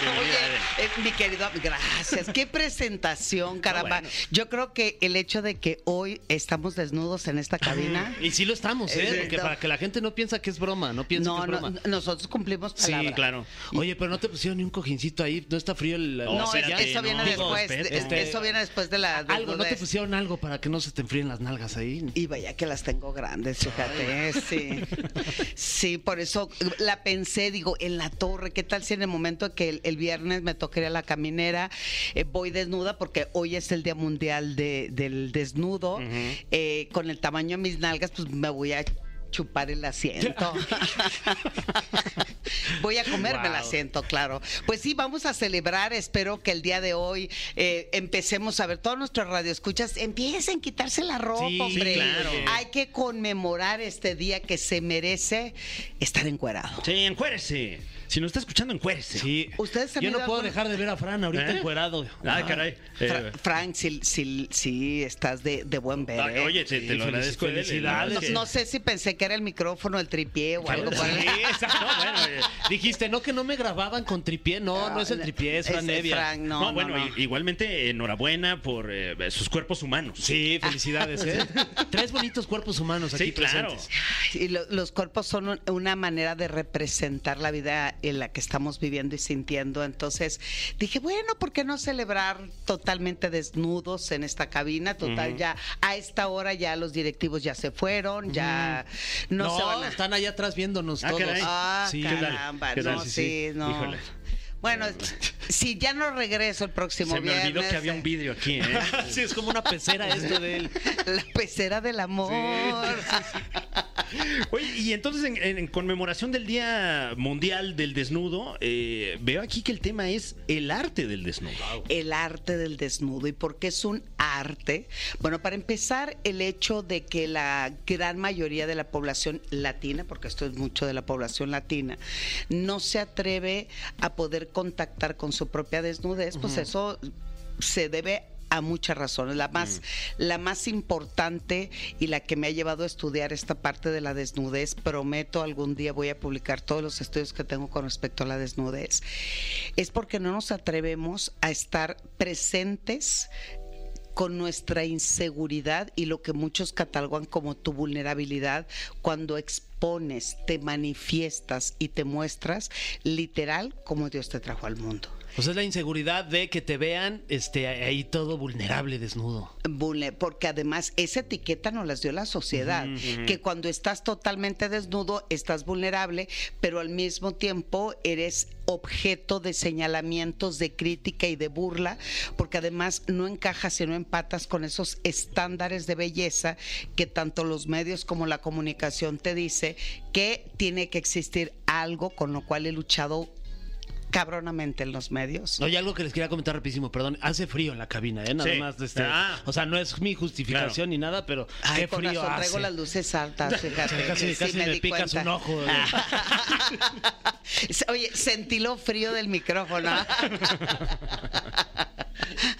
Bienvenida, Edel. Oye, eh, mi querido, gracias. Qué presentación, caramba. bueno. Yo creo que el hecho de que hoy estamos desnudos en esta cabina. Y sí lo estamos, ¿eh? Eh, Porque no. para que la gente no piensa que es broma, no piensa No, que es no, broma. nosotros cumplimos Sí, palabra. claro. Oye, pero no te pusieron ni un cojincito ahí, no está frío el. No, No, es- eso viene no, después. de- Este- Eso viene después de la. Algo, ¿no te pusieron algo para que no se te enfríen las nalgas ahí? Y vaya que las tengo grandes, fíjate, sí. Sí, por eso la pensé, digo, en la torre, ¿qué tal si en el momento que el, el viernes me toque ir a la caminera, eh, voy desnuda, porque hoy es el Día Mundial de- del Desnudo, eh, con el tamaño de mis nalgas, pues me voy a chupar el asiento. Voy a comerme el asiento, claro. Pues sí, vamos a celebrar. Espero que el día de hoy eh, empecemos a ver todos nuestros radioescuchas empiecen a quitarse la ropa, Sí, hombre. claro. Hay que conmemorar este día que se merece estar encuerado. Sí, encuérese. Si nos está escuchando, encuérese. Sí. ¿Ustedes Yo no puedo dejar de ver a Fran ahorita ¿Eh? encuerado. Ay, caray. Fra- Eh, Frank, sí, sí, sí, estás de, de buen ver. ay, ¿eh? oye, te, te lo agradezco. Felicidades. la no, es sé si pensé que era el micrófono, el tripié o algo por Sí, exacto. No, bueno, eh, dijiste, no, que no me grababan con tripié. No, no es el tripié, es Fran Evia. Frank, no, No, no, bueno, igualmente enhorabuena por eh, sus cuerpos humanos. Sí, felicidades, ¿eh? Tres bonitos cuerpos humanos aquí Sí, claro. presentes. Y lo- los cuerpos son un- una manera de representar la vida en la que estamos viviendo y sintiendo. Entonces dije, bueno, ¿por qué no celebrar totalmente desnudos en esta cabina? Total, ya a esta hora ya los directivos ya se fueron, ya no, No, se van a... están allá atrás viéndonos Ah, todos. caray. Ah, Sí, caramba, ¿Qué tal? no, Sí, sí, sí. no. Híjole. Bueno, si ya no regreso el próximo Se me viernes. olvidó que había un eh, vidrio aquí, ¿eh? Sí, es como una pecera esto de él. La pecera del amor. Oye, y entonces en, en- en conmemoración del Día Mundial del Desnudo, eh, veo aquí que el tema es el arte del desnudo. el arte del desnudo. ¿Y por qué es un arte? Bueno, para empezar, el hecho de que la gran mayoría de la población latina, porque esto es mucho de la población latina, no se atreve a poder contactar con su propia desnudez, pues eso se debe a muchas razones. La más, la más importante y la que me ha llevado a estudiar esta parte de la desnudez, prometo algún día voy a publicar todos los estudios que tengo con respecto a la desnudez, es porque no nos atrevemos a estar presentes con nuestra inseguridad y lo que muchos catalogan como tu vulnerabilidad cuando expones, te manifiestas y te muestras literal como Dios te trajo al mundo. O sea, es la inseguridad de que te vean este, ahí todo vulnerable, desnudo. Porque además esa etiqueta nos las dio la sociedad, que cuando estás totalmente desnudo estás vulnerable, pero al mismo tiempo eres objeto de señalamientos, de crítica y de burla, porque además no encajas y no empatas con esos estándares de belleza que tanto los medios como la comunicación te dice que tiene que existir algo con lo cual he luchado cabronamente en los medios. Oye, algo que les quería comentar rapidísimo, perdón. Hace frío en la cabina, ¿eh? Nada Sí. más. Este, Ah. O sea, no es mi justificación Claro. ni nada, pero Ay, qué con frío razón, hace. traigo las luces altas, fíjate. Casi, Sí, casi me di picas cuenta. un ojo. eh. Oye, sentí lo frío del micrófono.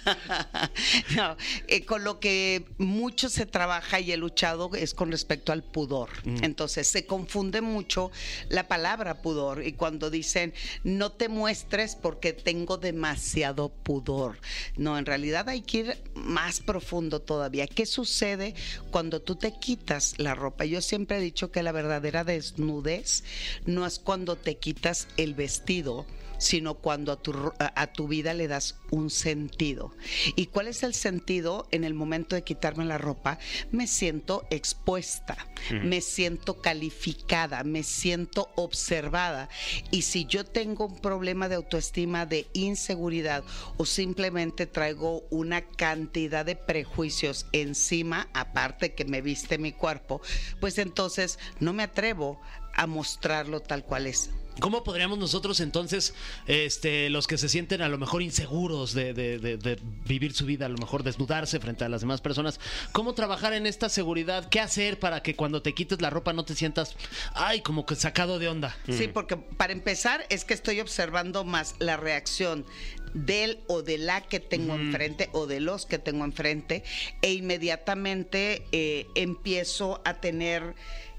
No, eh, con lo que mucho se trabaja y he luchado es con respecto al pudor. Entonces se confunde mucho la palabra pudor y cuando dicen no te muestres porque tengo demasiado pudor. No, en realidad hay que ir más profundo todavía. ¿Qué sucede cuando tú te quitas la ropa? Yo siempre he dicho que la verdadera desnudez no es cuando te quitas el vestido sino cuando a tu, a tu vida le das un sentido. ¿Y cuál es el sentido en el momento de quitarme la ropa? Me siento expuesta, me siento calificada, me siento observada. Y si yo tengo un problema de autoestima, de inseguridad o simplemente traigo una cantidad de prejuicios encima, aparte que me viste mi cuerpo, pues entonces no me atrevo a mostrarlo tal cual es. ¿Cómo podríamos nosotros entonces, este, los que se sienten a lo mejor inseguros de, de- de- de vivir su vida, a lo mejor desnudarse frente a las demás personas, cómo trabajar en esta seguridad? ¿Qué hacer para que cuando te quites la ropa no te sientas, ay, como que sacado de onda? Sí, porque para empezar es que estoy observando más la reacción del o de la que tengo enfrente o de los que tengo enfrente e inmediatamente eh, empiezo a tener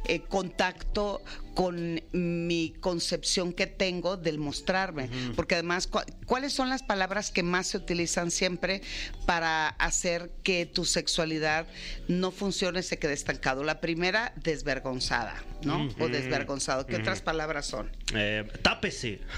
eh, contacto con mi concepción que tengo del mostrarme. Porque además, cu- ¿cuáles son las palabras que más se utilizan siempre para hacer que tu sexualidad no funcione, se quede estancado? La primera, desvergonzada, ¿no? O desvergonzado. ¿Qué otras palabras son? Eh, tápese.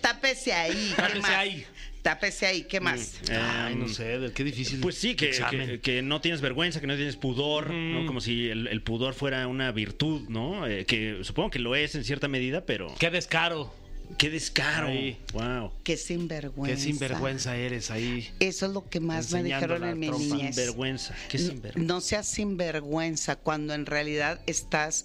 Tápese ahí. ¿qué Tápese ahí. Tápese ahí. ¿Qué más? Ay, no sé, qué difícil. Pues sí, que, que- que no tienes vergüenza, que no tienes pudor, ¿no? Como si el, el pudor fuera una virtud, ¿no? Eh, que supongo que lo es en cierta medida, pero Qué descaro, qué descaro. Wow. Qué sinvergüenza. qué sinvergüenza eres ahí. Eso es lo que más me dijeron en mi trompa. niñez. Sinvergüenza. Qué No- sinvergüenza. No seas sinvergüenza cuando en realidad estás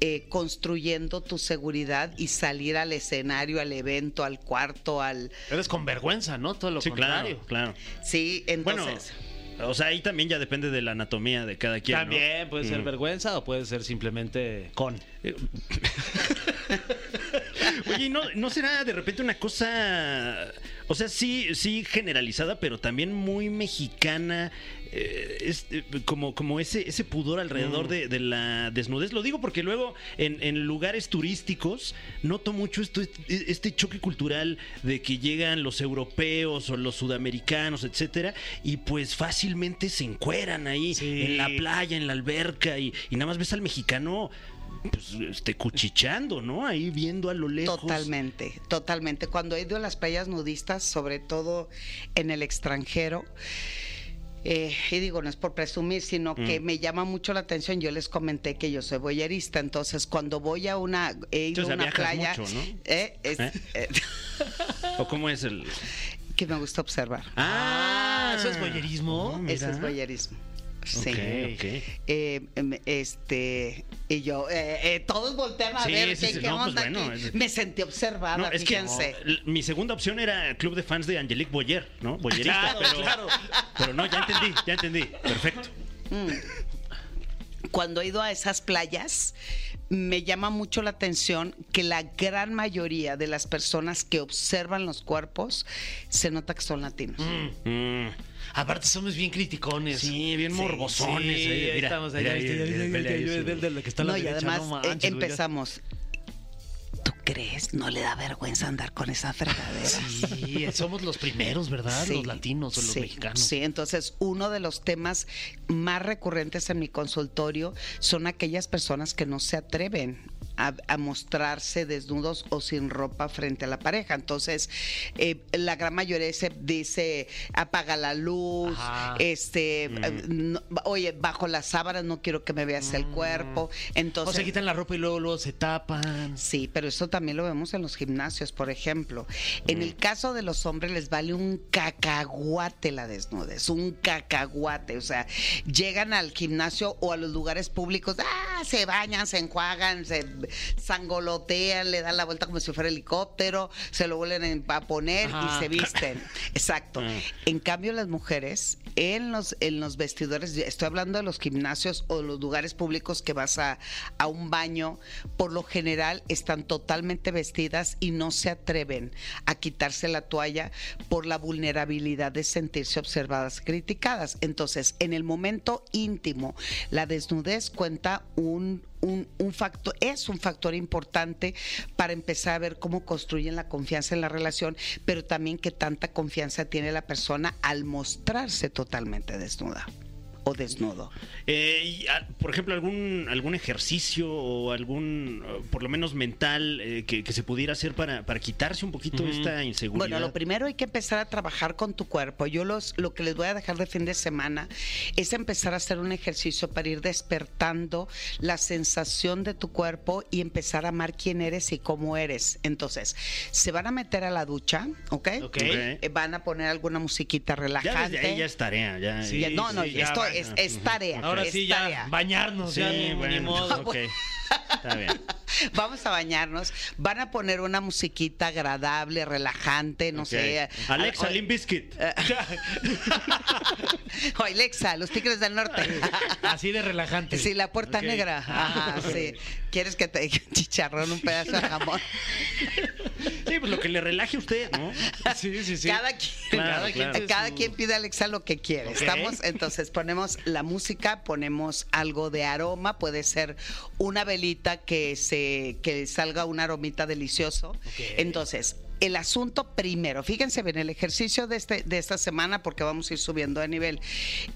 eh, construyendo tu seguridad y salir al escenario, al evento, al cuarto, al... Eres con vergüenza, ¿no? Todo lo Sí, contrario. claro, claro. Sí, Bueno, entonces... o sea, ahí también ya depende de la anatomía de cada quien. ¿no? También puede ser Mm. vergüenza o puede ser simplemente con. Oye, ¿y ¿no, ¿no será de repente una cosa, o sea, sí, sí generalizada, pero también muy mexicana, eh, es, eh, como, como ese, ese pudor alrededor de, de la desnudez? Lo digo porque luego en, en lugares turísticos noto mucho esto, este, este choque cultural de que llegan los europeos o los sudamericanos, etcétera, y pues fácilmente se encueran ahí Sí. en la playa, en la alberca, y, y nada más ves al mexicano pues, este, cuchicheando, ¿no? Ahí viendo a lo lejos. Totalmente, totalmente. Cuando he ido a las playas nudistas, sobre todo en el extranjero, eh, y digo, no es por presumir, sino que Mm. me llama mucho la atención. Yo les comenté que yo soy boyerista, entonces cuando voy a una, he ido sea, a una playa, mucho, ¿no? eh, es- ¿Eh? eh, ¿O cómo es el...? que me gusta observar. Ah, ¿eso es boyerismo? Oh, Eso es boyerismo. Sí. Ok, ok. Eh, em, este y yo eh, eh, todos voltean a Sí, ver sí, qué, sí, qué no, pues onda bueno, aquí. es- me sentí observada No, es que fíjense l- mi segunda opción era club de fans de Angelique Boyer, ¿no? Boyerista, Claro, pero, claro. pero no, ya entendí, ya entendí. Perfecto. cuando he ido a esas playas, me llama mucho la atención que la gran mayoría de las personas que observan los cuerpos se nota que son latinos. Mm. Aparte somos bien criticones. Sí, bien morbosones. Sí, eh, ahí estamos allá. No, y además eh, empezamos. ¿Tú crees? ¿No le da vergüenza andar con esa fregadera? Sí, somos los primeros, ¿verdad? Sí, los latinos o los sí, mexicanos. Sí, entonces uno de los temas más recurrentes en mi consultorio son aquellas personas que no se atreven a, a mostrarse desnudos o sin ropa frente a la pareja. Entonces, eh, la gran mayoría se dice apaga la luz, Ajá. este, no- oye, bajo las sábanas no quiero que me veas el cuerpo. O Entonces, se quitan la ropa y luego, luego se tapan. Sí, pero eso también lo vemos en los gimnasios, por ejemplo. En el caso de los hombres les vale un cacahuate la desnudez, un cacahuate. O sea, llegan al gimnasio o a los lugares públicos, ah, se bañan, se enjuagan, se sangolotean, le dan la vuelta como si fuera helicóptero, se lo vuelven a poner Ajá. y se visten. Exacto. Ah. En cambio, las mujeres en los, en los vestidores, estoy hablando de los gimnasios o los lugares públicos que vas a, a un baño, por lo general están totalmente vestidas y no se atreven a quitarse la toalla por la vulnerabilidad de sentirse observadas, criticadas. Entonces, en el momento íntimo, la desnudez cuenta un un, un factor, es un factor importante para empezar a ver cómo construyen la confianza en la relación, pero también qué tanta confianza tiene la persona al mostrarse totalmente desnuda o desnudo. Eh, y, ah, por ejemplo, algún algún ejercicio o algún, eh, por lo menos mental, eh, que, que se pudiera hacer para, para quitarse un poquito esta inseguridad. Bueno, lo primero hay que empezar a trabajar con tu cuerpo. Yo los, lo que les voy a dejar de fin de semana es empezar a hacer un ejercicio para ir despertando la sensación de tu cuerpo y empezar a amar quién eres y cómo eres. Entonces, se van a meter a la ducha, ¿ok? Ok. Eh, Van a poner alguna musiquita ya relajante. desde ahí ya es tarea. Ya, Sí, Ya- no, no, sí, ya esto. Es, es tarea. Ahora es sí, tarea. ya bañarnos, Sí, ya ni, ni bueno, modo. ok. Está bien. Vamos a bañarnos. Van a poner una musiquita agradable, relajante, no sé. Alexa, Al- Limp Bizkit. o Alexa, los Tigres del Norte. Así de relajante. Sí, la puerta negra. Ajá, sí. ¿Quieres que te chicharrón, un pedazo de jamón? Sí, pues lo que le relaje a usted, ¿no? Sí, sí, sí. Cada quien, Claro, cada, quien, claro. cada quien pide a Alexa lo que quiere. Estamos, entonces ponemos la música, ponemos algo de aroma, puede ser una velita que se que salga un aromita delicioso. Entonces, el asunto primero, fíjense bien, el ejercicio de, este, de esta semana, porque vamos a ir subiendo de nivel,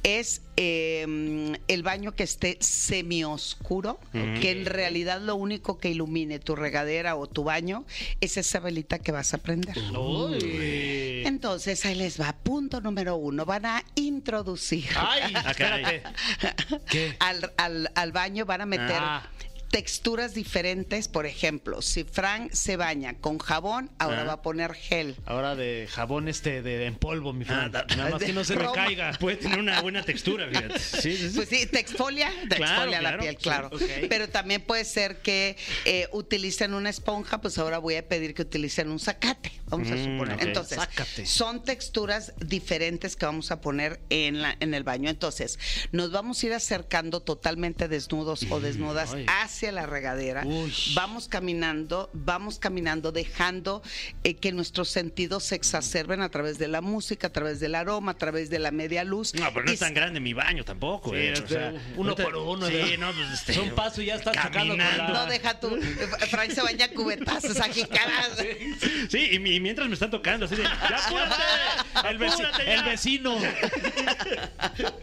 es eh, el baño que esté semioscuro, que en realidad lo único que ilumine tu regadera o tu baño es esa velita que vas a prender. Uy. Entonces, ahí les va. Punto número uno. Van a introducir al, al- al baño, van a meter Ah. Texturas diferentes. Por ejemplo, si Frank se baña con jabón, ahora Ah. va a poner gel. Ahora de jabón este de, en polvo, mi Fran. Ah, da- Nada más que no se me broma. caiga. Puede tener una buena textura, fíjate. Sí, sí, sí. Pues sí, te exfolia, te Claro, exfolia la claro, piel, sí, claro. Pero también puede ser que eh, utilicen una esponja, pues ahora voy a pedir que utilicen un zacate, vamos a Mm, suponer. ok. Entonces, Zacate. son texturas diferentes que vamos a poner en, la, en el baño. Entonces, nos vamos a ir acercando totalmente desnudos o desnudas ay. hacia la regadera. Uy. Vamos caminando, vamos caminando, dejando eh, que nuestros sentidos se exacerben a través de la música, a través del aroma, a través de la media luz. No, pero no Y es tan grande mi baño tampoco. Sí, eh, es o sea, de uno por uno, Sí, ¿verdad? no, pues este. Son paso y ya estás chocando con caminando. la- No, deja tú. Frank se baña cubetazos, a jicaras. Sí, y, mi- y mientras me están tocando, así de. ¡Ya apúrate! El, veci- ¡Apúrate ya! el vecino.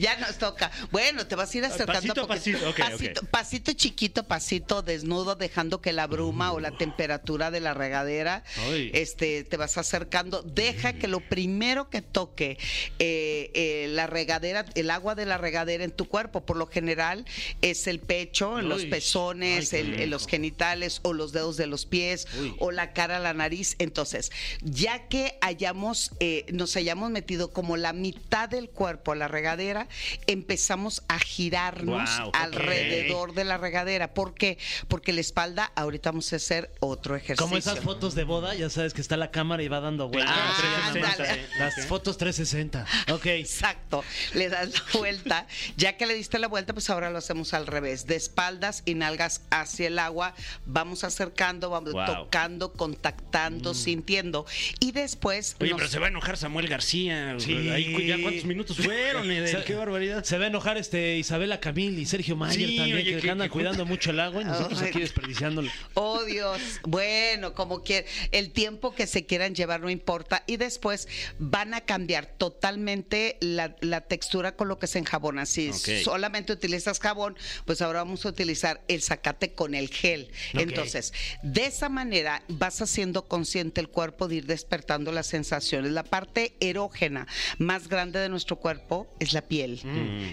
Ya nos toca. Bueno, te vas a ir acercando Pasito a pasito, pasito, pasito chiquito, pasito desnudo, dejando que la bruma o la temperatura de la regadera Ay. este, te vas acercando. Deja que lo primero que toque eh, eh, la regadera, el agua de la regadera en tu cuerpo, por lo general es el pecho, en los pezones, Ay, qué el- en los genitales o los dedos de los pies Uy. o la cara, la nariz. Entonces, ya que hayamos, eh, nos hayamos metido como la mitad del cuerpo a la regadera, empezamos a girarnos alrededor de la regadera. ¿Por qué? Porque la espalda, ahorita vamos a hacer otro ejercicio. Como esas fotos de boda, ya sabes que está la cámara y va dando vueltas. Ah, 360, ándale. sí. Las Ok. fotos 360. Ok. Exacto, le das la vuelta. Ya que le diste la vuelta, pues ahora lo hacemos al revés. De espaldas y nalgas hacia el agua, vamos acercando, vamos Wow. tocando, contactando, sintiendo. Y después. Oye, nos- pero se va a enojar Samuel García. Sí. Ahí, ¿Ya cuántos minutos fueron? Qué barbaridad. Se va a enojar este Isabela Camil y Sergio Mayer Sí, también, oye, que, que- andan que- cuidando mucho el agua y nosotros Ay. aquí desperdiciándolo. Oh Dios, bueno, como que el tiempo que se quieran llevar no importa y después van a cambiar totalmente la, la textura con lo que se enjabona. Si Ok. solamente utilizas jabón, pues ahora vamos a utilizar el zacate con el gel. Entonces, de esa manera vas haciendo consciente el cuerpo de ir despertando las sensaciones. La parte erógena más grande de nuestro cuerpo es la piel.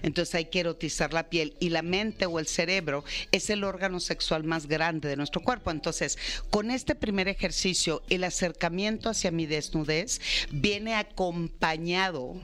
Entonces hay que erotizar la piel y la mente o el cerebro es el órgano sexual más grande de nuestro cuerpo. Entonces, con este primer ejercicio, el acercamiento hacia mi desnudez viene acompañado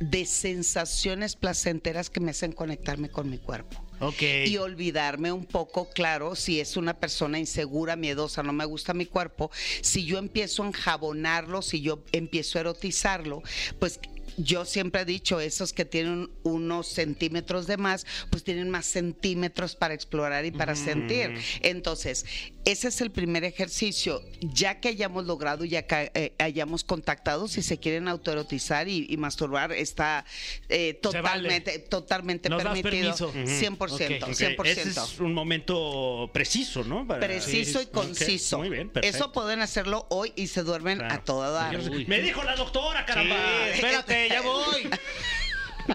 de sensaciones placenteras que me hacen conectarme con mi cuerpo Ok. y olvidarme un poco, claro, si es una persona insegura, miedosa, no me gusta mi cuerpo, si yo empiezo a enjabonarlo, si yo empiezo a erotizarlo, pues yo siempre he dicho, esos que tienen unos centímetros de más, pues tienen más centímetros para explorar y para sentir. Entonces, ese es el primer ejercicio. Ya que hayamos logrado, ya que eh, hayamos contactado, si se quieren autoerotizar y, y masturbar, está eh, vale. totalmente, totalmente Nos permitido. permiso. Ujú. 100%, Ok, ok. 100%. Ese es un momento preciso, ¿no? Para- Preciso y conciso. Muy bien, perfecto. Eso pueden hacerlo hoy y se duermen Claro. a toda. Uy. Me dijo la doctora, caramba. Sí, espérate, ya voy.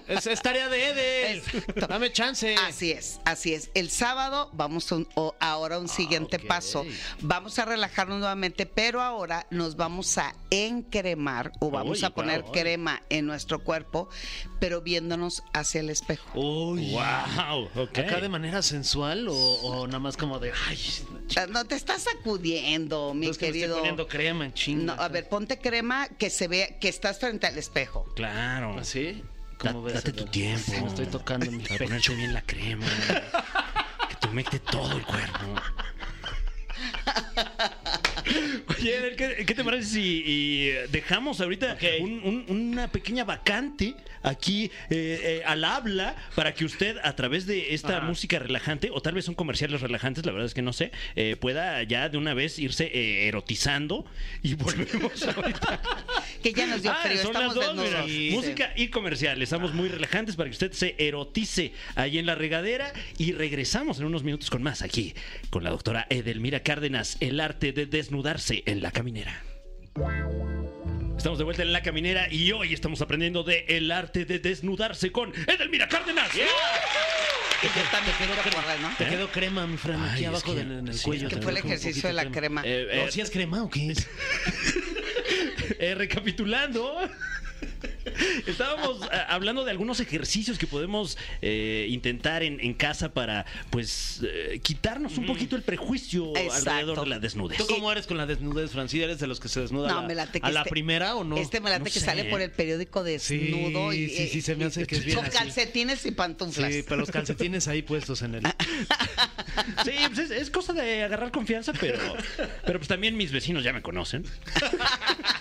Es, es tarea de Edel. Dame chance. Así es, así es. El sábado vamos a un- o- ahora a un siguiente Ah, ok. paso. Vamos a relajarnos nuevamente, pero ahora nos vamos a encremar o vamos Uy, a poner crema en nuestro cuerpo, pero viéndonos hacia el espejo. Uy. Wow, ok. ¿Acá de manera sensual o, o nada más como de, ay, Ah, No te estás sacudiendo, mi es que me estoy querido. poniendo crema en chinga. No, a ver, ponte crema que se vea que estás frente al espejo. Claro. ¿Así? Da- ¿Cómo ves? date tu tiempo. Me estoy tocando mi Para ponerte bien la crema. que te humecte todo el cuerpo. Oye, ¿qué, qué te parece si y, eh, dejamos ahorita Ok. un- un- una pequeña vacante aquí eh, eh, al habla para que usted a través de esta Ajá. música relajante o tal vez son comerciales relajantes, la verdad es que no sé, eh, pueda ya de una vez irse eh, erotizando y volvemos ahorita. Que ya nos dio Ah, frío, son estamos las dos, mira. Sí. Música y comercial. Estamos muy relajantes para que usted se erotice ahí en la regadera. Y regresamos en unos minutos con más aquí con la doctora Edelmira Cárdenas, el arte de desnudarse en la caminera. Estamos de vuelta en la caminera y hoy estamos aprendiendo de el arte de desnudarse con Edelmira Cárdenas. Que yo también quiero correr, ¿no? Te quedó crema, mi Fran, aquí Ay, es abajo que- del en el sí, cuello. que te fue el ejercicio de la crema. Eh, eh, ¿No, ¿Sí es crema o qué es? Eh, recapitulando. Estábamos eh, hablando de algunos ejercicios que podemos eh, intentar en, en casa para, pues, eh, quitarnos un poquito el prejuicio Exacto. alrededor de la desnudez. ¿Tú cómo eres con la desnudez, Francida? ¿Eres de los que se desnuda No, a la, me late que a la este- primera o no? Este me late No que sé. sale por el periódico desnudo Sí, y sí, sí, se me hace que es bien con así. calcetines y pantuflas. Sí, pero los calcetines ahí puestos en el... Sí, pues es, es cosa de agarrar confianza, pero, pero pues también mis vecinos ya me conocen.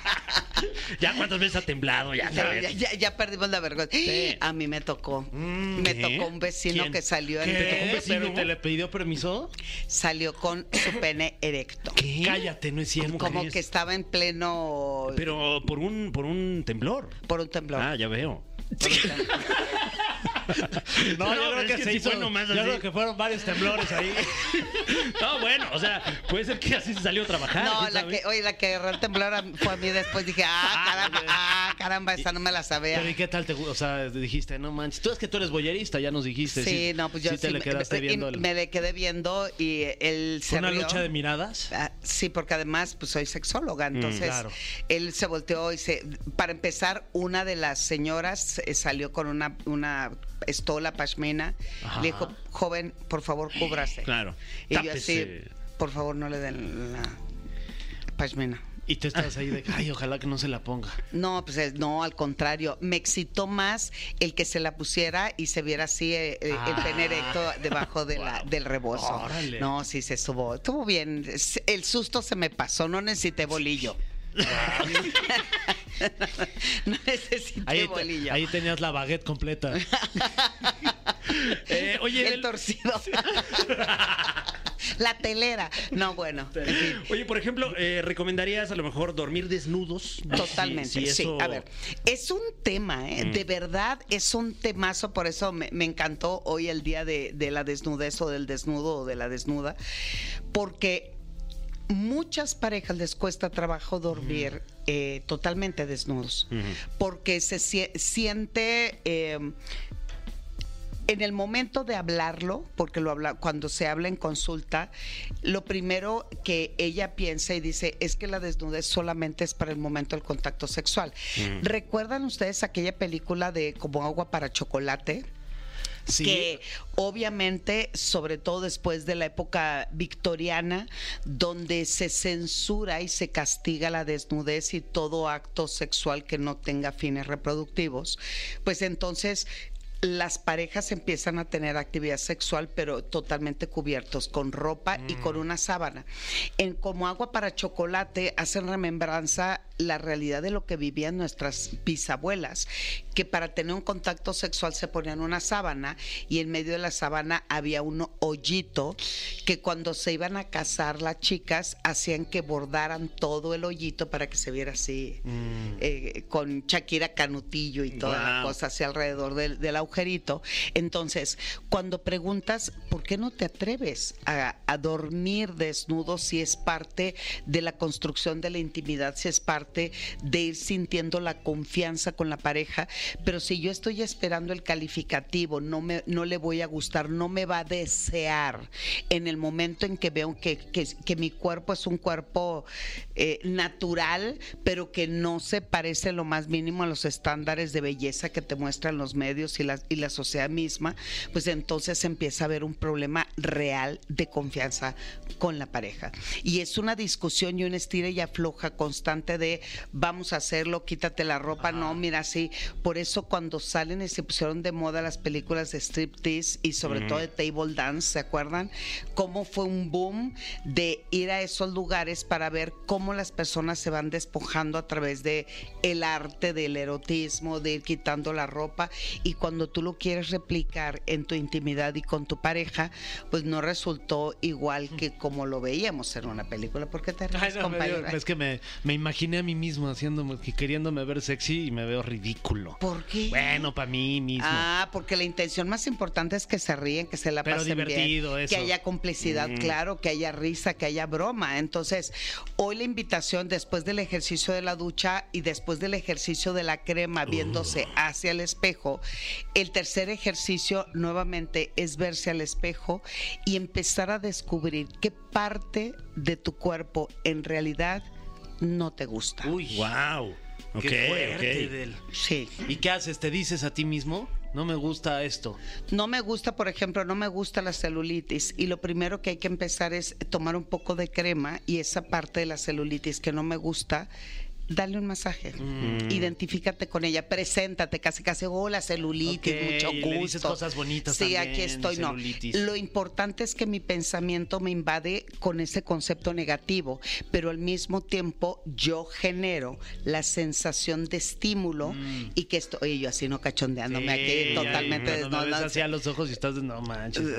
ya cuántas veces ha temblado, ya Ya, sabes. ya- ya- ya perdimos la vergüenza. Sí. A mí me tocó. me ¿qué? tocó un vecino ¿Quién? que salió en- ¿Qué? ¿Te tocó un vecino? ¿Pero te le pidió permiso? salió con su pene erecto. ¿Qué? Cállate, no es cierto. Como crees? que estaba en pleno Pero por un, por un temblor. por un temblor. Ah, ya veo. No, No, yo creo es que, que se sí hizo. fue nomás yo así. creo que fueron varios temblores ahí. No, bueno, o sea, puede ser que así se salió a trabajar. No, ¿quién la sabe? que, oye, la que agarró el temblor fue a mí después. Dije, ah, caramba, ah, caramba, esa no me la sabía. Pero ¿y qué tal te O sea, dijiste, no manches. Tú es que tú eres boyerista, ya nos dijiste. Sí, no, pues yo sí te sí le me- quedaste me, viendo. el- me le quedé viendo y él se ¿Fue una rió. lucha de miradas? Ah, sí, porque además pues soy sexóloga, entonces Mm, claro. él se volteó y se, para empezar, una de las señoras eh, salió con una, una estola pashmina, Ajá. le dijo, joven, por favor, cúbrase. Claro. Y yo así, por favor, no le den la pashmina. Y tú estabas ahí de, ay, ojalá que no se la ponga. No, pues es- no, al contrario. Me excitó más el que se la pusiera y se viera así eh, eh, el pene erecto debajo de la, del rebozo. Órale. No, sí se estuvo. Estuvo bien. El susto se me pasó. No necesité bolillo. no necesité Ahí, bolillo. ahí tenías la baguette completa. Eh, oye, el el- torcido. la telera. No, bueno. en fin. oye, por ejemplo, eh, ¿recomendarías a lo mejor dormir desnudos? Totalmente, Si- si sí. A ver, es un tema, ¿eh? de verdad es un temazo, por eso me, me encantó hoy el día de, de la desnudez o del desnudo o de la desnuda, porque muchas parejas les cuesta trabajo dormir eh, totalmente desnudos, porque se sie- siente... eh, en el momento de hablarlo, porque lo habla, cuando se habla en consulta, lo primero que ella piensa y dice es que la desnudez solamente es para el momento del contacto sexual. ¿Recuerdan ustedes aquella película de Como agua para chocolate? Sí. que obviamente, sobre todo después de la época victoriana, donde se censura y se castiga la desnudez y todo acto sexual que no tenga fines reproductivos, pues entonces las parejas empiezan a tener actividad sexual, pero totalmente cubiertos, con ropa y con una sábana. En Como agua para chocolate hacen remembranza la realidad de lo que vivían nuestras bisabuelas, que para tener un contacto sexual se ponían una sábana y en medio de la sábana había un hoyito que cuando se iban a casar las chicas hacían que bordaran todo el hoyito para que se viera así eh, con Shakira Canutillo y toda la Guau. cosa hacia alrededor del, del agujerito. Entonces, cuando preguntas, ¿por qué no te atreves a, a dormir desnudo si es parte de la construcción de la intimidad, si es parte de ir sintiendo la confianza con la pareja? Pero si yo estoy esperando el calificativo, no, me, no le voy a gustar, no me va a desear en el momento en que veo que, que- que mi cuerpo es un cuerpo eh, natural, pero que no se parece lo más mínimo a los estándares de belleza que te muestran los medios y la, y la sociedad misma, pues entonces empieza a haber un problema real de confianza con la pareja. Y es una discusión y una estira y afloja constante de vamos a hacerlo, quítate la ropa, no, mira, sí. Por eso cuando salen y se pusieron de moda las películas de striptease y sobre todo de table dance, ¿se acuerdan? Cómo fue un boom de ir a esos lugares para ver cómo las personas se van despojando a través de el arte del erotismo, de ir quitando la ropa y cuando tú lo quieres replicar en tu intimidad y con tu pareja, pues no resultó igual que como lo veíamos en una película. ¿Por qué te Ay, ríes, no, me dio- es que me, me imaginé mí mismo haciéndome, que queriéndome ver sexy y me veo ridículo. ¿Por qué? Bueno, para mí mismo. Ah, porque la intención más importante es que se ríen, que se la Pero pasen divertido, bien, eso. que haya complicidad, claro, que haya risa, que haya broma. Entonces, hoy la invitación después del ejercicio de la ducha y después del ejercicio de la crema viéndose hacia el espejo, el tercer ejercicio nuevamente es verse al espejo y empezar a descubrir qué parte de tu cuerpo en realidad no te gusta. Uy, Wow. Ok, qué fuerte, ok. Del. Sí. ¿Y qué haces? ¿Te dices a ti mismo? No me gusta esto. No me gusta, por ejemplo, no me gusta la celulitis y lo primero que hay que empezar es tomar un poco de crema y esa parte de la celulitis que no me gusta, dale un masaje. Mm. Identifícate con ella, preséntate, casi casi, hola celulitis, mucho y gusto. le dices cosas bonitas Sí, también, aquí estoy, no. Lo importante es que mi pensamiento me invade con ese concepto negativo, pero al mismo tiempo yo genero la sensación de estímulo y que estoy, oye, yo así no cachondeándome Mm. Sí, aquí, totalmente cuando me ves desnuda. así a los ojos y estás de no manches.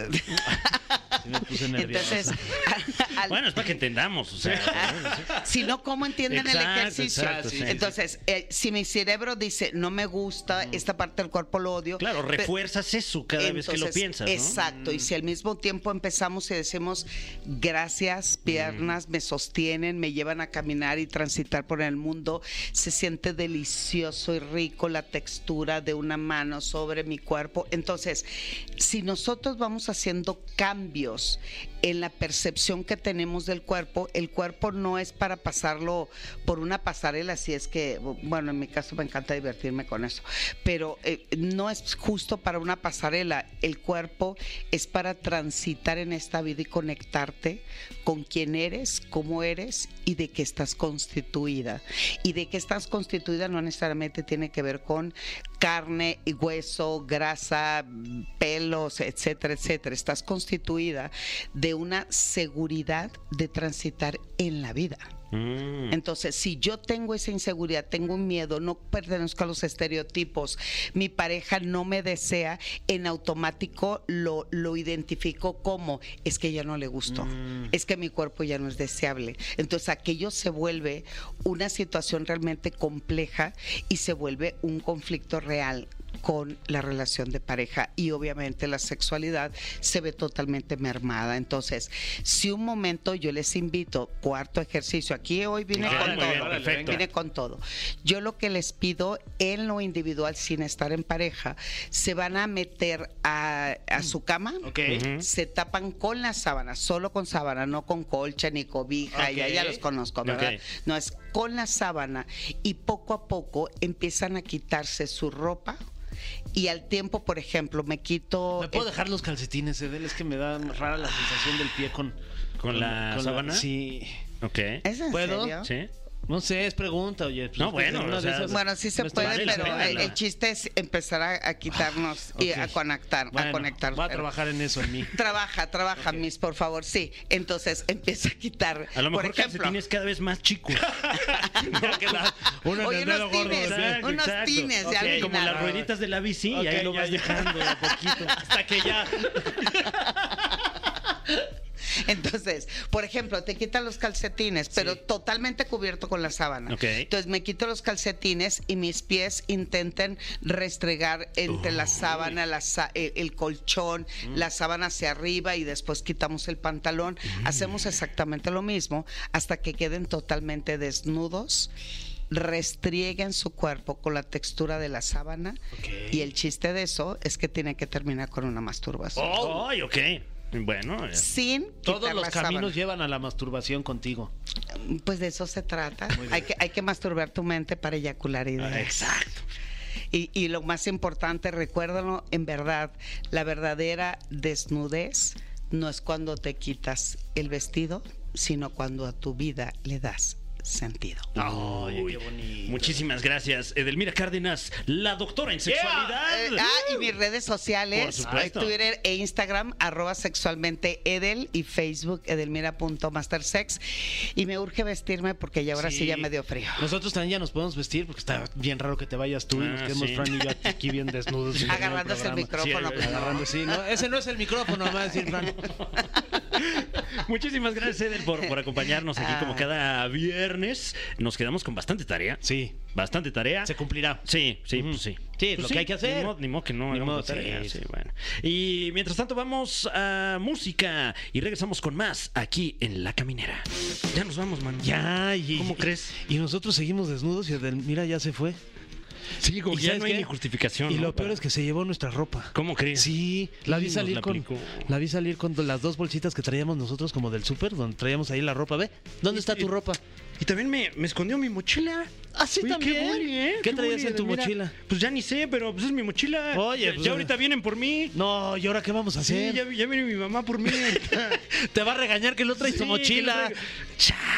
Sí me puse nervioso. Entonces, al- Bueno, es para que entendamos, o sea. si no, ¿cómo entienden el ejercicio? Exacto, sí. Entonces, eh, si mi cerebro dice, no me gusta, esta parte del cuerpo lo odio. Claro, refuerzas eso cada vez que lo piensas, ¿no? Exacto, y si al mismo tiempo empezamos y decimos, gracias, piernas me sostienen, me llevan a caminar y transitar por el mundo, se siente delicioso y rico la textura de una mano sobre mi cuerpo. Entonces, si nosotros vamos haciendo cambios en la percepción que tenemos del cuerpo, el cuerpo no es para pasarlo por una pasarela, si es que, bueno, en mi caso me encanta divertirme con eso, pero eh, no es justo para una pasarela, el cuerpo es para transitar en esta vida y conectarte con quién eres, cómo eres y de qué estás constituida. Y de qué estás constituida no necesariamente tiene que ver con carne y hueso, grasa, pelos, etcétera, etcétera. Estás constituida de una seguridad de transitar en la vida. Mm. Entonces, si yo tengo esa inseguridad, tengo un miedo, no pertenezco a los estereotipos, mi pareja no me desea, en automático lo, lo identifico como es que ya no le gustó, es que mi cuerpo ya no es deseable. Entonces, aquello se vuelve una situación realmente compleja y se vuelve un conflicto real con la relación de pareja y obviamente la sexualidad se ve totalmente mermada. Entonces, si un momento yo les invito, cuarto ejercicio, aquí hoy vine Ok, con bien, todo, perfecto. vine con todo. Yo lo que les pido en lo individual, sin estar en pareja, se van a meter a, a su cama, se tapan con la sábana, solo con sábana, no con colcha ni cobija, ya, los conozco, ¿verdad? No, es con la sábana y poco a poco empiezan a quitarse su ropa y al tiempo, por ejemplo, me quito... ¿Me puedo el- dejar los calcetines, Edel? Es que me da rara la sensación del pie con... ¿Con la sábana? Sí. Ok. ¿Es en ¿Puedo? serio? ¿Sí? No sé, es pregunta, oye. pues, No, bueno, o sea, esas- Bueno, sí se puede, vale pero pena, el, el chiste es empezar a, a quitarnos y a conectar, a Bueno, conectar. Voy a trabajar en eso en mí. Trabaja, trabaja, Miss, por favor, sí. Entonces empieza a quitar. A lo mejor por ejemplo, calcetines cada vez más chicos. No, uno Oye, unos gordo, tines. Exacto, unos exacto. tines de Ok, al Como las rueditas de la bici y ahí lo vas ya. dejando de a poquito. Hasta que ya. Entonces, por ejemplo, te quitan los calcetines, pero totalmente cubierto con la sábana. Ok. Entonces me quito los calcetines y mis pies intenten restregar entre la sábana, la el, el colchón, Mm. la sábana hacia arriba y después quitamos el pantalón. Mm. Hacemos exactamente lo mismo hasta que queden totalmente desnudos. Restrieguen su cuerpo con la textura de la sábana Ok. y el chiste de eso es que tiene que terminar con una masturbación. Ay, ok. Bueno, ya. Sin Todos los caminos sábana. llevan a la masturbación contigo. Pues de eso se trata. Hay que, hay que masturbar tu mente para eyacular ideas. Ah, Exacto. Y, y lo más importante, recuérdalo, en verdad, la verdadera desnudez no es cuando te quitas el vestido, sino cuando a tu vida le das sentido. Uy, qué bonito. Muchísimas gracias, Edelmira Cárdenas, la doctora en sexualidad. Eh, ah, y mis redes sociales, eh, Twitter e Instagram, arroba sexualmente Edel y Facebook edelmira.mastersex. Y me urge vestirme porque ya ahora sí, ya me dio frío. Nosotros también ya nos podemos vestir porque está bien raro que te vayas tú y nos Ah, quedemos sí. Fran y yo aquí bien desnudos. Agarrándose el micrófono. Sí. Agarrando, sí, no, ese no es el micrófono, va a decir Fran. Muchísimas gracias, Edel, por, por acompañarnos aquí como Ah. cada viernes. Nos quedamos con bastante tarea. Sí, Bastante tarea. se cumplirá. Sí, sí, pues sí. Sí, es Pues lo que hay que hacer. Ni modo, ni modo que no Ni hagamos modo, la tarea, sí, sí, sí. bueno. Y mientras tanto vamos a música y regresamos con más aquí en La Caminera. Ya nos vamos, man. Ya, y, ¿Cómo crees? Y nosotros seguimos desnudos y Edel- mira, ya se fue. Sí, como ¿Y que ya no hay ni justificación. Y ¿no? lo peor es que se llevó nuestra ropa. ¿Cómo crees? Sí, la vi salir la con aplicó. la vi salir con las dos bolsitas que traíamos nosotros como del súper, donde traíamos ahí la ropa. Ve, ¿dónde está tu ropa? Y también me, me escondió mi mochila. Ah, sí, Oye, también. Qué, bully, ¿eh? ¿Qué traías bully, en tu mira. mochila? Pues ya ni sé, pero pues es mi mochila. Oye, ya, pues, ya ahorita vienen por mí. No, ¿y ahora qué vamos a Sí, hacer? ya, ya viene mi mamá por mí. Te va a regañar que no traes tu Sí, mochila. que no traigo-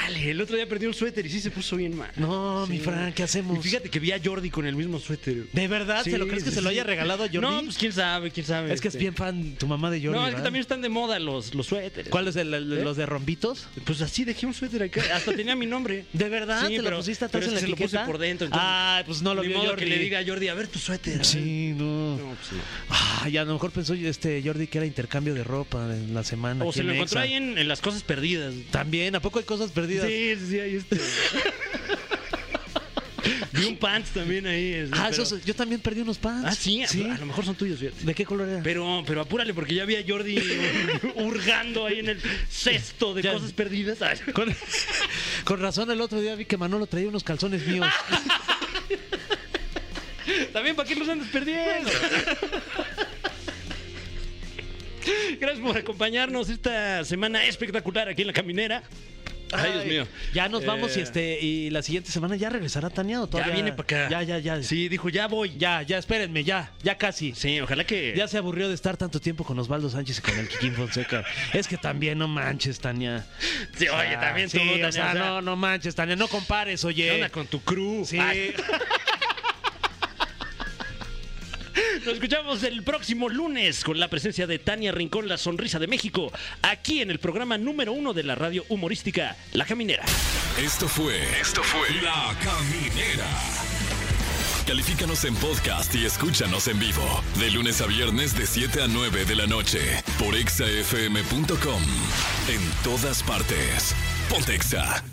Chale, el otro día perdí un suéter y sí se puso bien mal. No, mi. Fran, ¿qué hacemos? Y fíjate que vi a Jordi con el mismo suéter. ¿De verdad? Sí, ¿Se lo crees que sí, se lo haya regalado a Jordi? No, pues quién sabe, quién sabe. es que es este. bien fan tu mamá de Jordi. No, es que también están de moda los, los suéteres. ¿Cuál es el, el- ¿Eh? los de rombitos? Pues así dejé un suéter acá. Hasta tenía mi nombre. ¿De verdad? Sí, ¿Te lo pusiste atrás pero en la se lo puse por dentro, Ay, pues no lo vio Jordi. que le diga a Jordi, a ver tu suéter. Sí, no. No, pues. Ah, ya a lo mejor pensó este Jordi que era intercambio de ropa en la semana. O se lo encontró ahí en las cosas perdidas. También, ¿a poco hay cosas perdidas? Sí, sí, sí, ahí este. Vi un pants también ahí. este, Ah, pero- esos- yo también perdí unos pants. Ah, sí, a- a lo mejor son tuyos, fíjate. ¿De qué color era? Pero, pero apúrale, porque ya vi a Jordi hurgando ahí en el cesto de Ya. cosas perdidas. Ay. Con, con razón, el otro día vi que Manolo traía unos calzones míos. También, ¿para qué los andas perdiendo? Gracias por acompañarnos esta semana espectacular aquí en La Caminera. Ay, Dios mío. Ya nos vamos y Eh, este y la siguiente semana ya regresará Tania o todavía. viene para acá. Ya, ya, ya. Sí, dijo, ya voy. Ya, ya, espérenme, ya, ya casi. Sí, ojalá que. Ya se aburrió de estar tanto tiempo con Osvaldo Sánchez y con el Kikín Fonseca. Es que también no manches, Tania. Sí, oye, Ah, también tú, sí, Tania, o sea, o sea, no, no manches, Tania, no compares, ¿qué oye. onda con tu crew? Sí. Nos escuchamos el próximo lunes con la presencia de Tania Rincón, la sonrisa de México, aquí en el programa número uno de la radio humorística, La Caminera. Esto fue. Esto fue. La Caminera. Califícanos en podcast y escúchanos en vivo. De lunes a viernes, de 7 a 9 de la noche. Por exafm.com. En todas partes. Pontexa.